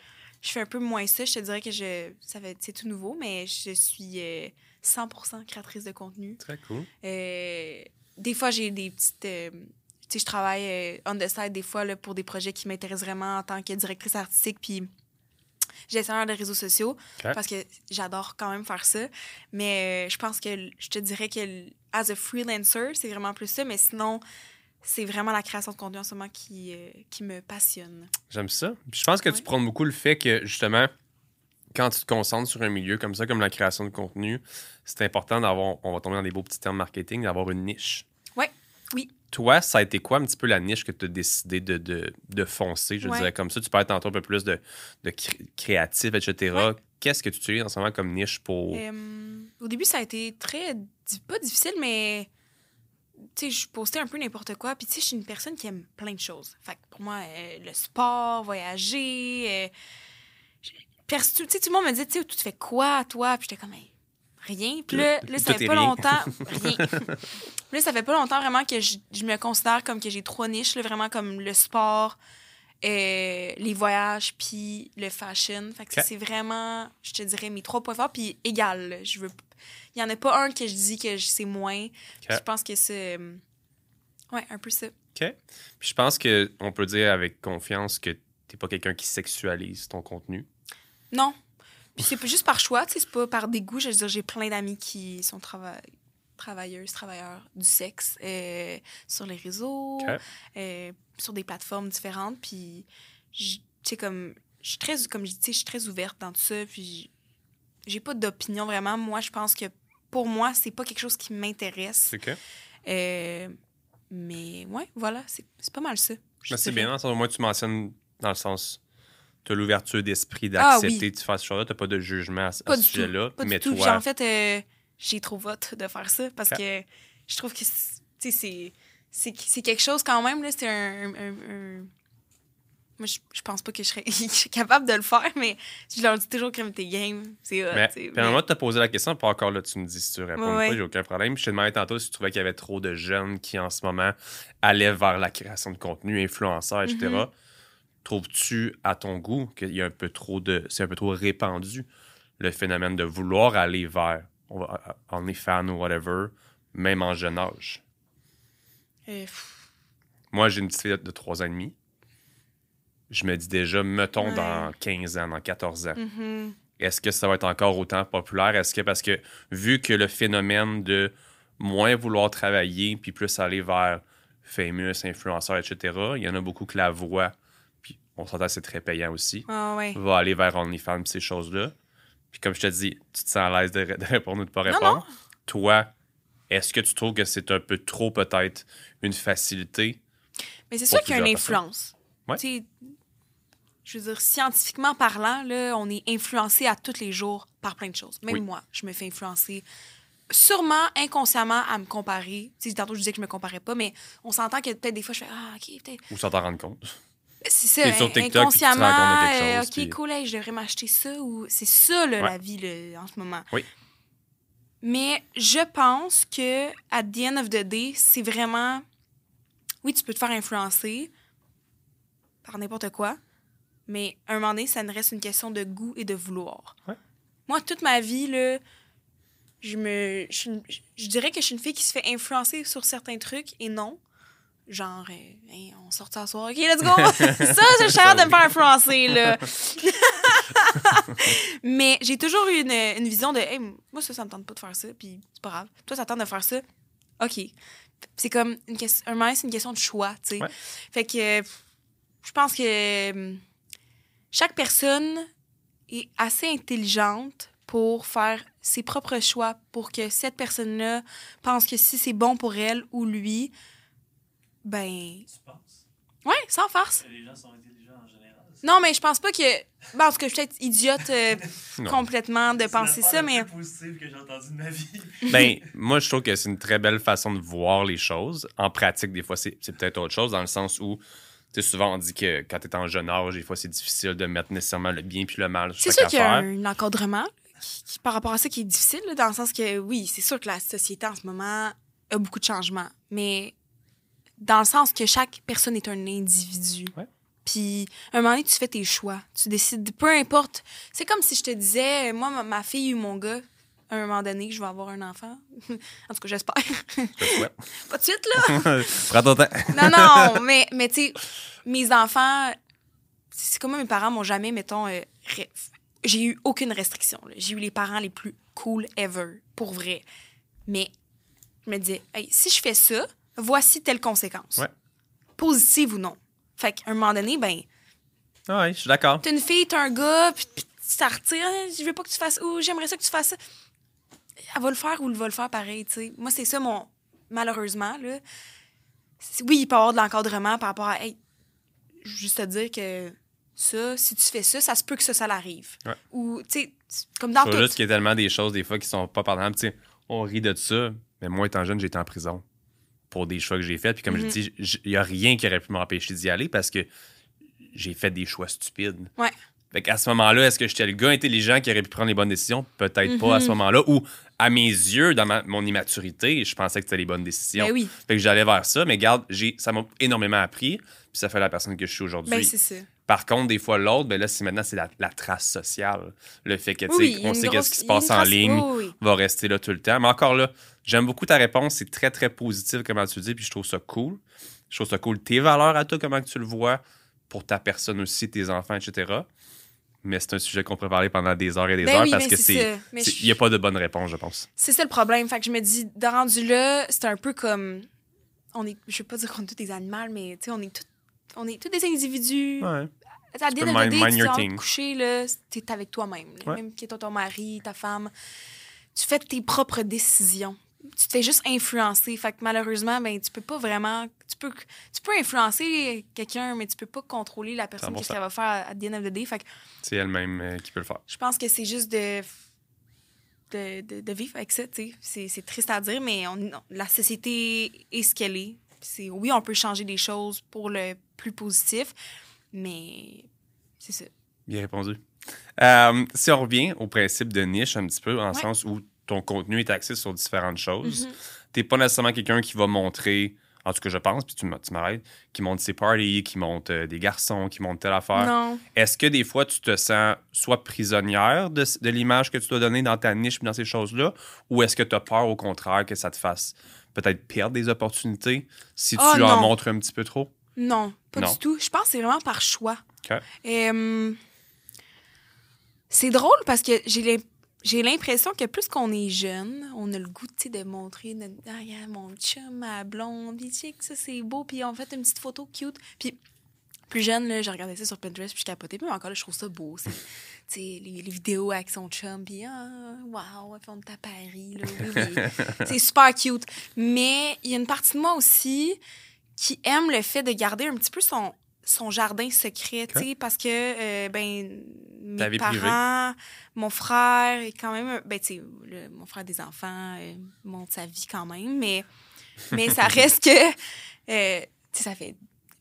Je fais un peu moins ça. Je te dirais que je, ça fait, c'est tout nouveau, mais je suis euh, 100% créatrice de contenu. Très cool. Euh, des fois, j'ai des petites. euh, tu sais, je travaille euh, on the side des fois là, pour des projets qui m'intéressent vraiment en tant que directrice artistique puis gestionnaire de réseaux sociaux parce que j'adore quand même faire ça. Mais euh, je pense que je te dirais que as a freelancer, c'est vraiment plus ça. Mais sinon, c'est vraiment la création de contenu en ce moment qui, euh, qui me passionne. J'aime ça. Puis je pense que tu prends beaucoup le fait que, justement, quand tu te concentres sur un milieu comme ça, comme la création de contenu, c'est important d'avoir, on va tomber dans des beaux petits termes marketing, d'avoir une niche. Ouais, oui. Toi, ça a été quoi un petit peu la niche que tu as décidé de, de, de foncer, je Ouais. dirais comme ça? Tu parlais tantôt un peu plus de, de cré- créatif, etc. Ouais. Qu'est-ce que tu utilises en ce moment comme niche pour... Euh, au début, ça a été très. pas difficile, mais. Tu sais, je postais un peu n'importe quoi. Puis, tu sais, je suis une personne qui aime plein de choses. Fait que pour moi, euh, le sport, voyager. euh, tu sais, tout le monde me dit, tu sais, tu fais quoi, toi? Puis j'étais comme, Hey, rien. Puis là, là, ça Tout fait pas rien. longtemps. <laughs> Rien. Là, ça fait pas longtemps vraiment que je, je me considère comme que j'ai trois niches, là, vraiment comme le sport, euh, les voyages, puis le fashion. Fait que c'est vraiment, je te dirais, mes trois points forts, puis égal. là. Je veux... Il y en a pas un que je dis que c'est moins. Je pense que c'est... euh, Ouais, un peu ça. OK. Puis je pense qu'on peut dire avec confiance que t'es pas quelqu'un qui sexualise ton contenu. Non. Puis c'est juste par choix, tu sais, c'est pas par dégoût. Je veux dire, j'ai plein d'amis qui sont trava- travailleuses, travailleurs du sexe euh, sur les réseaux, euh, sur des plateformes différentes. Puis, tu sais, comme, je suis très, comme je dis, je suis très ouverte dans tout ça. Puis, j'ai pas d'opinion vraiment. Moi, je pense que pour moi, c'est pas quelque chose qui m'intéresse. Euh, mais, ouais, voilà, c'est pas mal ça. Mais c'est bien, sens, au moins tu mentionnes dans le sens. Tu as l'ouverture d'esprit Ah, d'accepter oui. de faire ce chose-là. Tu pas de jugement à, ce- à ce sujet-là. Mais du tout. Puis, toi, en fait, euh, j'ai trop vote de faire ça parce que je trouve que c'est- quelque chose quand même. là, C'est un- un- Moi, je, je pense pas que je serais, <laughs> je serais capable de le faire, mais je leur dis toujours que t'es game. C'est mais, un moment, tu as posé la question, pas encore là, tu me dis si tu réponds Ouais, pas, j'ai aucun problème. Je te demandais tantôt si tu trouvais qu'il y avait trop de jeunes qui, en ce moment, allaient vers la création de contenu, influenceurs, etc. Mhm. Trouves-tu, à ton goût, qu'il y a un peu trop de. C'est un peu trop répandu, le phénomène de vouloir aller vers on va- OnlyFans ou whatever, même en jeune âge? euh, Moi, j'ai une petite fille de 3 ans et demi. Je me dis déjà, mettons, Ouais. dans 15 ans, dans 14 ans, mhm. est-ce que ça va être encore autant populaire? Est-ce que, parce que vu que le phénomène de moins vouloir travailler puis plus aller vers famous, influenceurs, etc., il y en a beaucoup que la voix, puis on s'entend, c'est très payant aussi, Ah, ouais. va aller vers OnlyFans ces choses-là. Puis comme je te dis, tu te sens à l'aise de, <laughs> de répondre ou de pas Non, répondre. Toi, est-ce que tu trouves que c'est un peu trop, peut-être, une facilité? Mais c'est sûr qu'il y a une influence. Ouais. Tu sais, je veux dire, scientifiquement parlant, là, on est influencé à tous les jours par plein de choses. Même Oui. moi, je me fais influencer sûrement inconsciemment à me comparer. Tu sais, tantôt, je disais que je me comparais pas, mais on s'entend que peut-être des fois, je fais Ah, OK, peut-être. Ou sans t'en rendre compte. C'est ça, sur TikTok, puis tu te inconsciemment. rends euh, chose, OK, puis- cool, hey, je devrais m'acheter ça. ou C'est ça, là, Ouais. la vie, là, en ce moment. Oui. Mais je pense que, at the end of the day, c'est vraiment. Oui, tu peux te faire influencer par n'importe quoi, mais à un moment donné, ça ne reste une question de goût et de vouloir. Ouais. Moi, toute ma vie, là, je me. Je, je dirais que je suis une fille qui se fait influencer sur certains trucs et non. Genre, euh, Hey, on sort à soir. OK, let's go! <laughs> ça, suis hâte de me faire influencer, là. <laughs> Mais j'ai toujours eu une, une vision de, hey, moi, ça, ça me tente pas de faire ça, puis c'est pas grave. Toi, ça te tente de faire ça? OK. C'est comme, une question, un moment, c'est une question de choix, tu sais. Ouais. Fait que je pense que euh, chaque personne est assez intelligente pour faire ses propres choix pour que cette personne-là pense que si c'est bon pour elle ou lui, ben, Tu penses? Ouais, sans farce. que les gens sont intelligents en général? Non, mais je pense pas que. En tout cas, je suis peut-être idiote euh, <laughs> complètement de C'est penser ça, la mais. plus positive que j'ai entendue de ma vie. <laughs> Ben, moi, je trouve que c'est une très belle façon de voir les choses. En pratique, des fois, c'est c'est peut-être autre chose, dans le sens où, tu sais, souvent, on dit que quand tu es en jeune âge, des fois, c'est difficile de mettre nécessairement le bien puis le mal sur C'est sûr qu'il y a un encadrement qui- qui- par rapport à ça qui est difficile, là, dans le sens que, oui, c'est sûr que la société en ce moment a beaucoup de changements, mais dans le sens que chaque personne est un individu. Ouais. Puis, à un moment donné, tu fais tes choix. Tu décides, peu importe. C'est comme si je te disais, moi, ma, ma fille ou mon gars, à un moment donné, je vais avoir un enfant. <laughs> en tout cas, j'espère. <laughs> Pas de suite, là. <laughs> Prends ton temps. Non, non, mais, mais tu sais, mes enfants, c'est comme mes parents m'ont jamais, mettons, euh, j'ai eu aucune restriction. J'ai eu les parents les plus cool ever, pour vrai. Mais je me disais, hey, si je fais ça, voici telle conséquence. Ouais. Positive ou non. Fait qu'à un moment donné, ben, ouais, je suis d'accord. t'es une fille, t'es un gars, puis, puis ça retire, je veux pas que tu fasses, ou j'aimerais ça que tu fasses ça. Elle va le faire ou elle va le faire pareil, tu sais. Moi, c'est ça, mon. Malheureusement, là. Oui, il peut y avoir de l'encadrement par rapport à. Hey, juste te dire que ça, si tu fais ça, ça se peut que ça, ça l'arrive. Ouais. Ou, tu sais, comme dans tout. juste qu'il y a tellement des choses, des fois, qui sont pas pardonnables. Tu sais, on rit de ça, mais moi, étant jeune, j'étais en prison pour des choix que j'ai faits. Puis comme je dis, j- il y a rien qui aurait pu m'empêcher d'y aller parce que j'ai fait des choix stupides. Ouais. Fait qu'à ce moment-là, est-ce que j'étais le gars intelligent qui aurait pu prendre les bonnes décisions? Peut-être pas à ce Mhm. moment-là. Ou à mes yeux, dans ma- mon immaturité, je pensais que c'était les bonnes décisions. Ben oui, Fait que j'allais vers ça, mais garde, j'ai, ça m'a énormément appris, puis ça fait la personne que je suis aujourd'hui. ben c'est ça. Par contre, des fois, l'autre, ben là, c'est maintenant, c'est la, la trace sociale. Le fait que, Oui, on sait qu'est-ce qui se passe en ligne oui, va rester là tout le temps. Mais encore là, j'aime beaucoup ta réponse. C'est très, très positif, comment tu dis, puis je trouve ça cool. Je trouve ça cool. Tes valeurs à toi, comment tu le vois, pour ta personne aussi, tes enfants, etc. Mais c'est un sujet qu'on pourrait parler pendant des heures et des Ben heures oui, parce que c'est je- Il n'y a pas de bonne réponse, je pense. C'est ça le problème. Fait que je me dis, de rendu là, c'est un peu comme. On est, je veux pas dire qu'on est tous des animaux, mais tu sais, on est tous, on est tous des individus. Ouais. À of mind- mind tu your te coucher, là, t'es avec toi-même. Ouais. Même qui est ton mari, ta femme. Tu fais tes propres décisions. Tu te fais juste influencer. Fait que malheureusement, ben, tu peux pas vraiment. Tu peux, tu peux influencer quelqu'un, mais tu peux pas contrôler la personne, 100%. qu'est-ce qu'elle va faire à the end of the day. Fait que C'est elle-même euh, qui peut le faire. je pense que c'est juste de, de, de, de vivre avec ça. C'est- C'est triste à dire, mais on, la société est ce qu'elle est. C'est- Oui, on peut changer des choses pour le plus positif, mais c'est ça. Bien répondu. Euh, si on revient au principe de niche un petit peu, en Ouais. sens où ton contenu est axé sur différentes choses, Mhm. t'es pas nécessairement quelqu'un qui va montrer, en tout cas je pense, puis tu tu m'arrêtes, qui montre ses parties, qui montre euh, des garçons, qui montre telle affaire. Non. Est-ce que des fois tu te sens soit prisonnière de, de l'image que tu dois donner dans ta niche puis dans ces choses-là, ou est-ce que tu as peur au contraire que ça te fasse peut-être perdre des opportunités si tu Oh, en non. montres un petit peu trop? Non, pas Non. du tout. Je pense que c'est vraiment par choix. OK. Euh, c'est drôle parce que j'ai l'im- j'ai l'impression que plus qu'on est jeune, on a le goût tu sais, de montrer notre, ah, mon chum, ma blonde, puis check, ça c'est beau, puis on fait une petite photo cute. Puis plus jeune, là, j'ai regardé ça sur Pinterest, puis je capotais, puis encore là, je trouve ça beau. c'est- tu sais, les, les vidéos avec son chum, puis ah, waouh, on est à Paris, là, <laughs> c'est super cute. Mais il y a une partie de moi aussi qui aime le fait de garder un petit peu son, son jardin secret, tu sais, parce que, euh, ben, mes privée. parents, mon frère est quand même, ben, tu sais, le- mon frère des enfants, euh, monte sa vie quand même, mais, mais ça <laughs> reste que, euh, tu sais, ça fait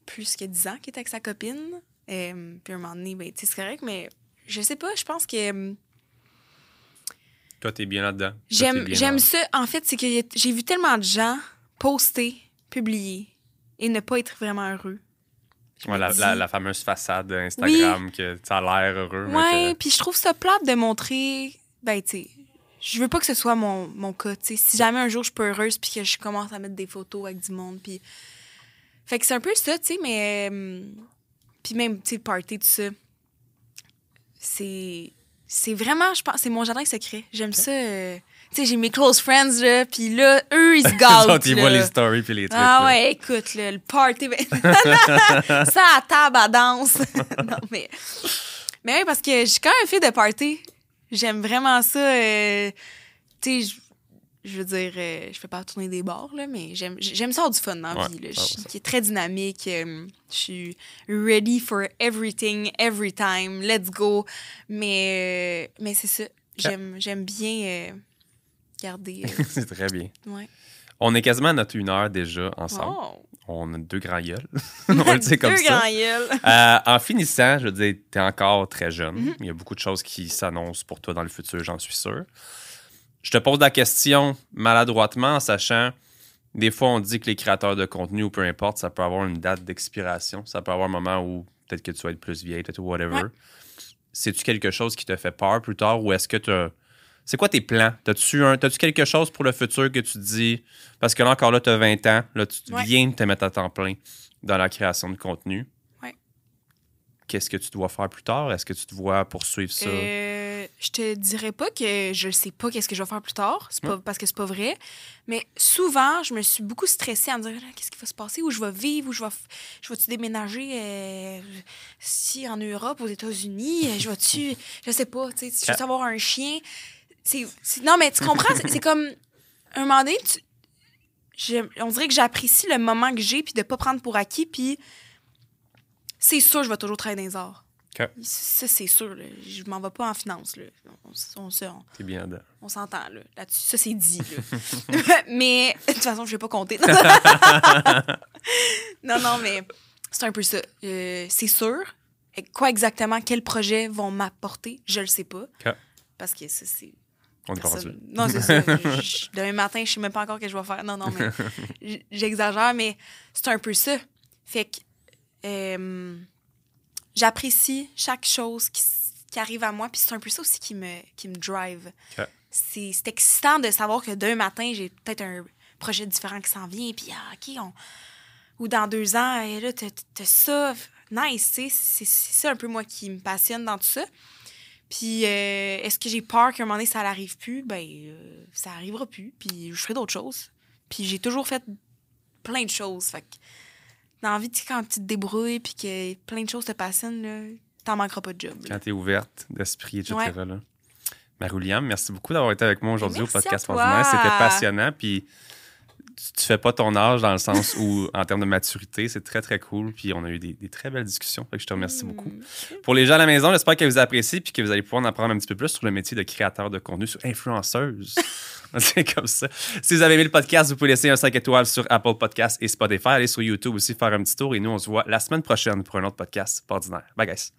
plus que 10 ans qu'il est avec sa copine. Euh, puis à un moment donné, ben, c'est correct, mais je sais pas, je pense que Toi, t'es bien là-dedans. J'aime ça. En fait, c'est que j'ai vu tellement de gens poster, publier et ne pas être vraiment heureux. Ouais, la, dis- la- la fameuse façade Instagram que ça a l'air heureux. que- puis je trouve ça plate de montrer. Ben, tu sais, je veux pas que ce soit mon, mon cas. tu sais. Si jamais un jour je suis pas heureuse puis que je commence à mettre des photos avec du monde, puis. Fait que c'est un peu ça, tu sais, mais. euh, Puis même, tu sais, le party, tout ça. C'est. C'est vraiment, je pense, c'est mon jardin secret. J'aime ça. euh, Tu sais, j'ai mes close friends, là, puis là, eux, ils se <laughs> gâtent. ils voient les stories puis les trucs. Ah là. ouais, écoute, là, le party. ben- <laughs> ça à table à danse. <laughs> non, mais. Mais oui, parce que je suis quand même fille de party. J'aime vraiment ça. euh, tu sais, je- veux dire, euh, je fais pas tourner des bars, là, mais j'aime j'aime ça avoir du fun dans la Ouais, vie. Là. va, Je qui est très dynamique. euh, je suis ready for everything, every time. Let's go. Mais, euh, mais c'est ça. J'aime j'aime bien euh, garder. <laughs> euh, c'est très bien. ouais. On est quasiment à notre une heure déjà ensemble. Oh. On a deux grands gueules. <laughs> On va le dire comme Deux ça. <laughs> Euh, en finissant, je veux dire, tu es encore très jeune. Mm-hmm. Il y a beaucoup de choses qui s'annoncent pour toi dans le futur, j'en suis sûr. Je te pose la question maladroitement en sachant, des fois, on dit que les créateurs de contenu ou peu importe, ça peut avoir une date d'expiration. Ça peut avoir un moment où peut-être que tu vas être plus vieille, peut-être ou whatever. Ouais. C'est-tu quelque chose qui te fait peur plus tard ou est-ce que tu C'est quoi tes plans? T'as-tu un... T'as-tu quelque chose pour le futur que tu te dis? Parce que là, encore là, tu as 20 ans. Là, tu Ouais. viens de te mettre à temps plein dans la création de contenu. Ouais. Qu'est-ce que tu dois faire plus tard? Est-ce que tu te vois poursuivre ça? Euh, je te dirais pas que je ne sais pas qu'est-ce que je vais faire plus tard, c'est pas, parce que c'est pas vrai. Mais souvent, je me suis beaucoup stressée à me Là, qu'est-ce qui va se passer, où je vais vivre, où je vais, je vais-tu déménager euh, si en Europe, aux États-Unis, euh, je vais-tu, je sais pas, tu sais, si je veux avoir un chien. C'est, non, mais tu comprends, c'est, comme un moment donné, tu- je- on dirait que j'apprécie le moment que j'ai puis de pas prendre pour acquis, puis c'est sûr, je vais toujours travailler dans les arts. Ça, c'est sûr. Là. Je m'en vais pas en finance. Là. On, on, on- bien on s'entend là, là-dessus. Ça, c'est dit. là. <laughs> mais de toute façon, je vais pas compter. <laughs> non, non, mais c'est un peu ça. Euh, c'est sûr. Et Quoi exactement, quels projets vont m'apporter, je le sais pas. Parce que ça, c'est. On est rendu Non, c'est ça. <laughs> Je- demain matin, je sais même pas encore ce que je vais faire. Non, non, mais j'exagère, mais c'est un peu ça. Fait que euh, j'apprécie chaque chose qui, arrive à moi, puis c'est un peu ça aussi qui me, qui me drive. OK. C'est excitant de savoir que d'un matin, j'ai peut-être un projet différent qui s'en vient, puis ah, OK, on... ou dans deux ans, et là, t'as ça. Nice, c'est ça un peu moi qui me passionne dans tout ça. Puis, euh, est-ce que j'ai peur qu'à un moment donné, ça n'arrive plus? Ben, euh, ça arrivera plus. Puis, je ferai d'autres choses. Puis, j'ai toujours fait plein de choses. Fait que, dans la vie, tu sais, quand tu te débrouilles puis que plein de choses te passionnent, là, t'en manqueras pas de job. là. Quand tu es ouverte d'esprit, etc. Ouais. là. Marie-William, merci beaucoup d'avoir été avec moi aujourd'hui au podcast. C'était passionnant. Puis tu, fais pas ton âge dans le sens où, en termes de maturité, c'est très, très cool. Puis on a eu des, des très belles discussions. Fait que je te remercie Mm. beaucoup. Pour les gens à la maison, j'espère que vous appréciez puis que vous allez pouvoir en apprendre un petit peu plus sur le métier de créateur de contenu, sur influenceuse. <laughs> C'est comme ça. Si vous avez aimé le podcast, vous pouvez laisser un 5 étoiles sur Apple Podcasts et Spotify. Allez sur YouTube aussi faire un petit tour et nous, on se voit la semaine prochaine pour un autre podcast ordinaire. Bye, guys.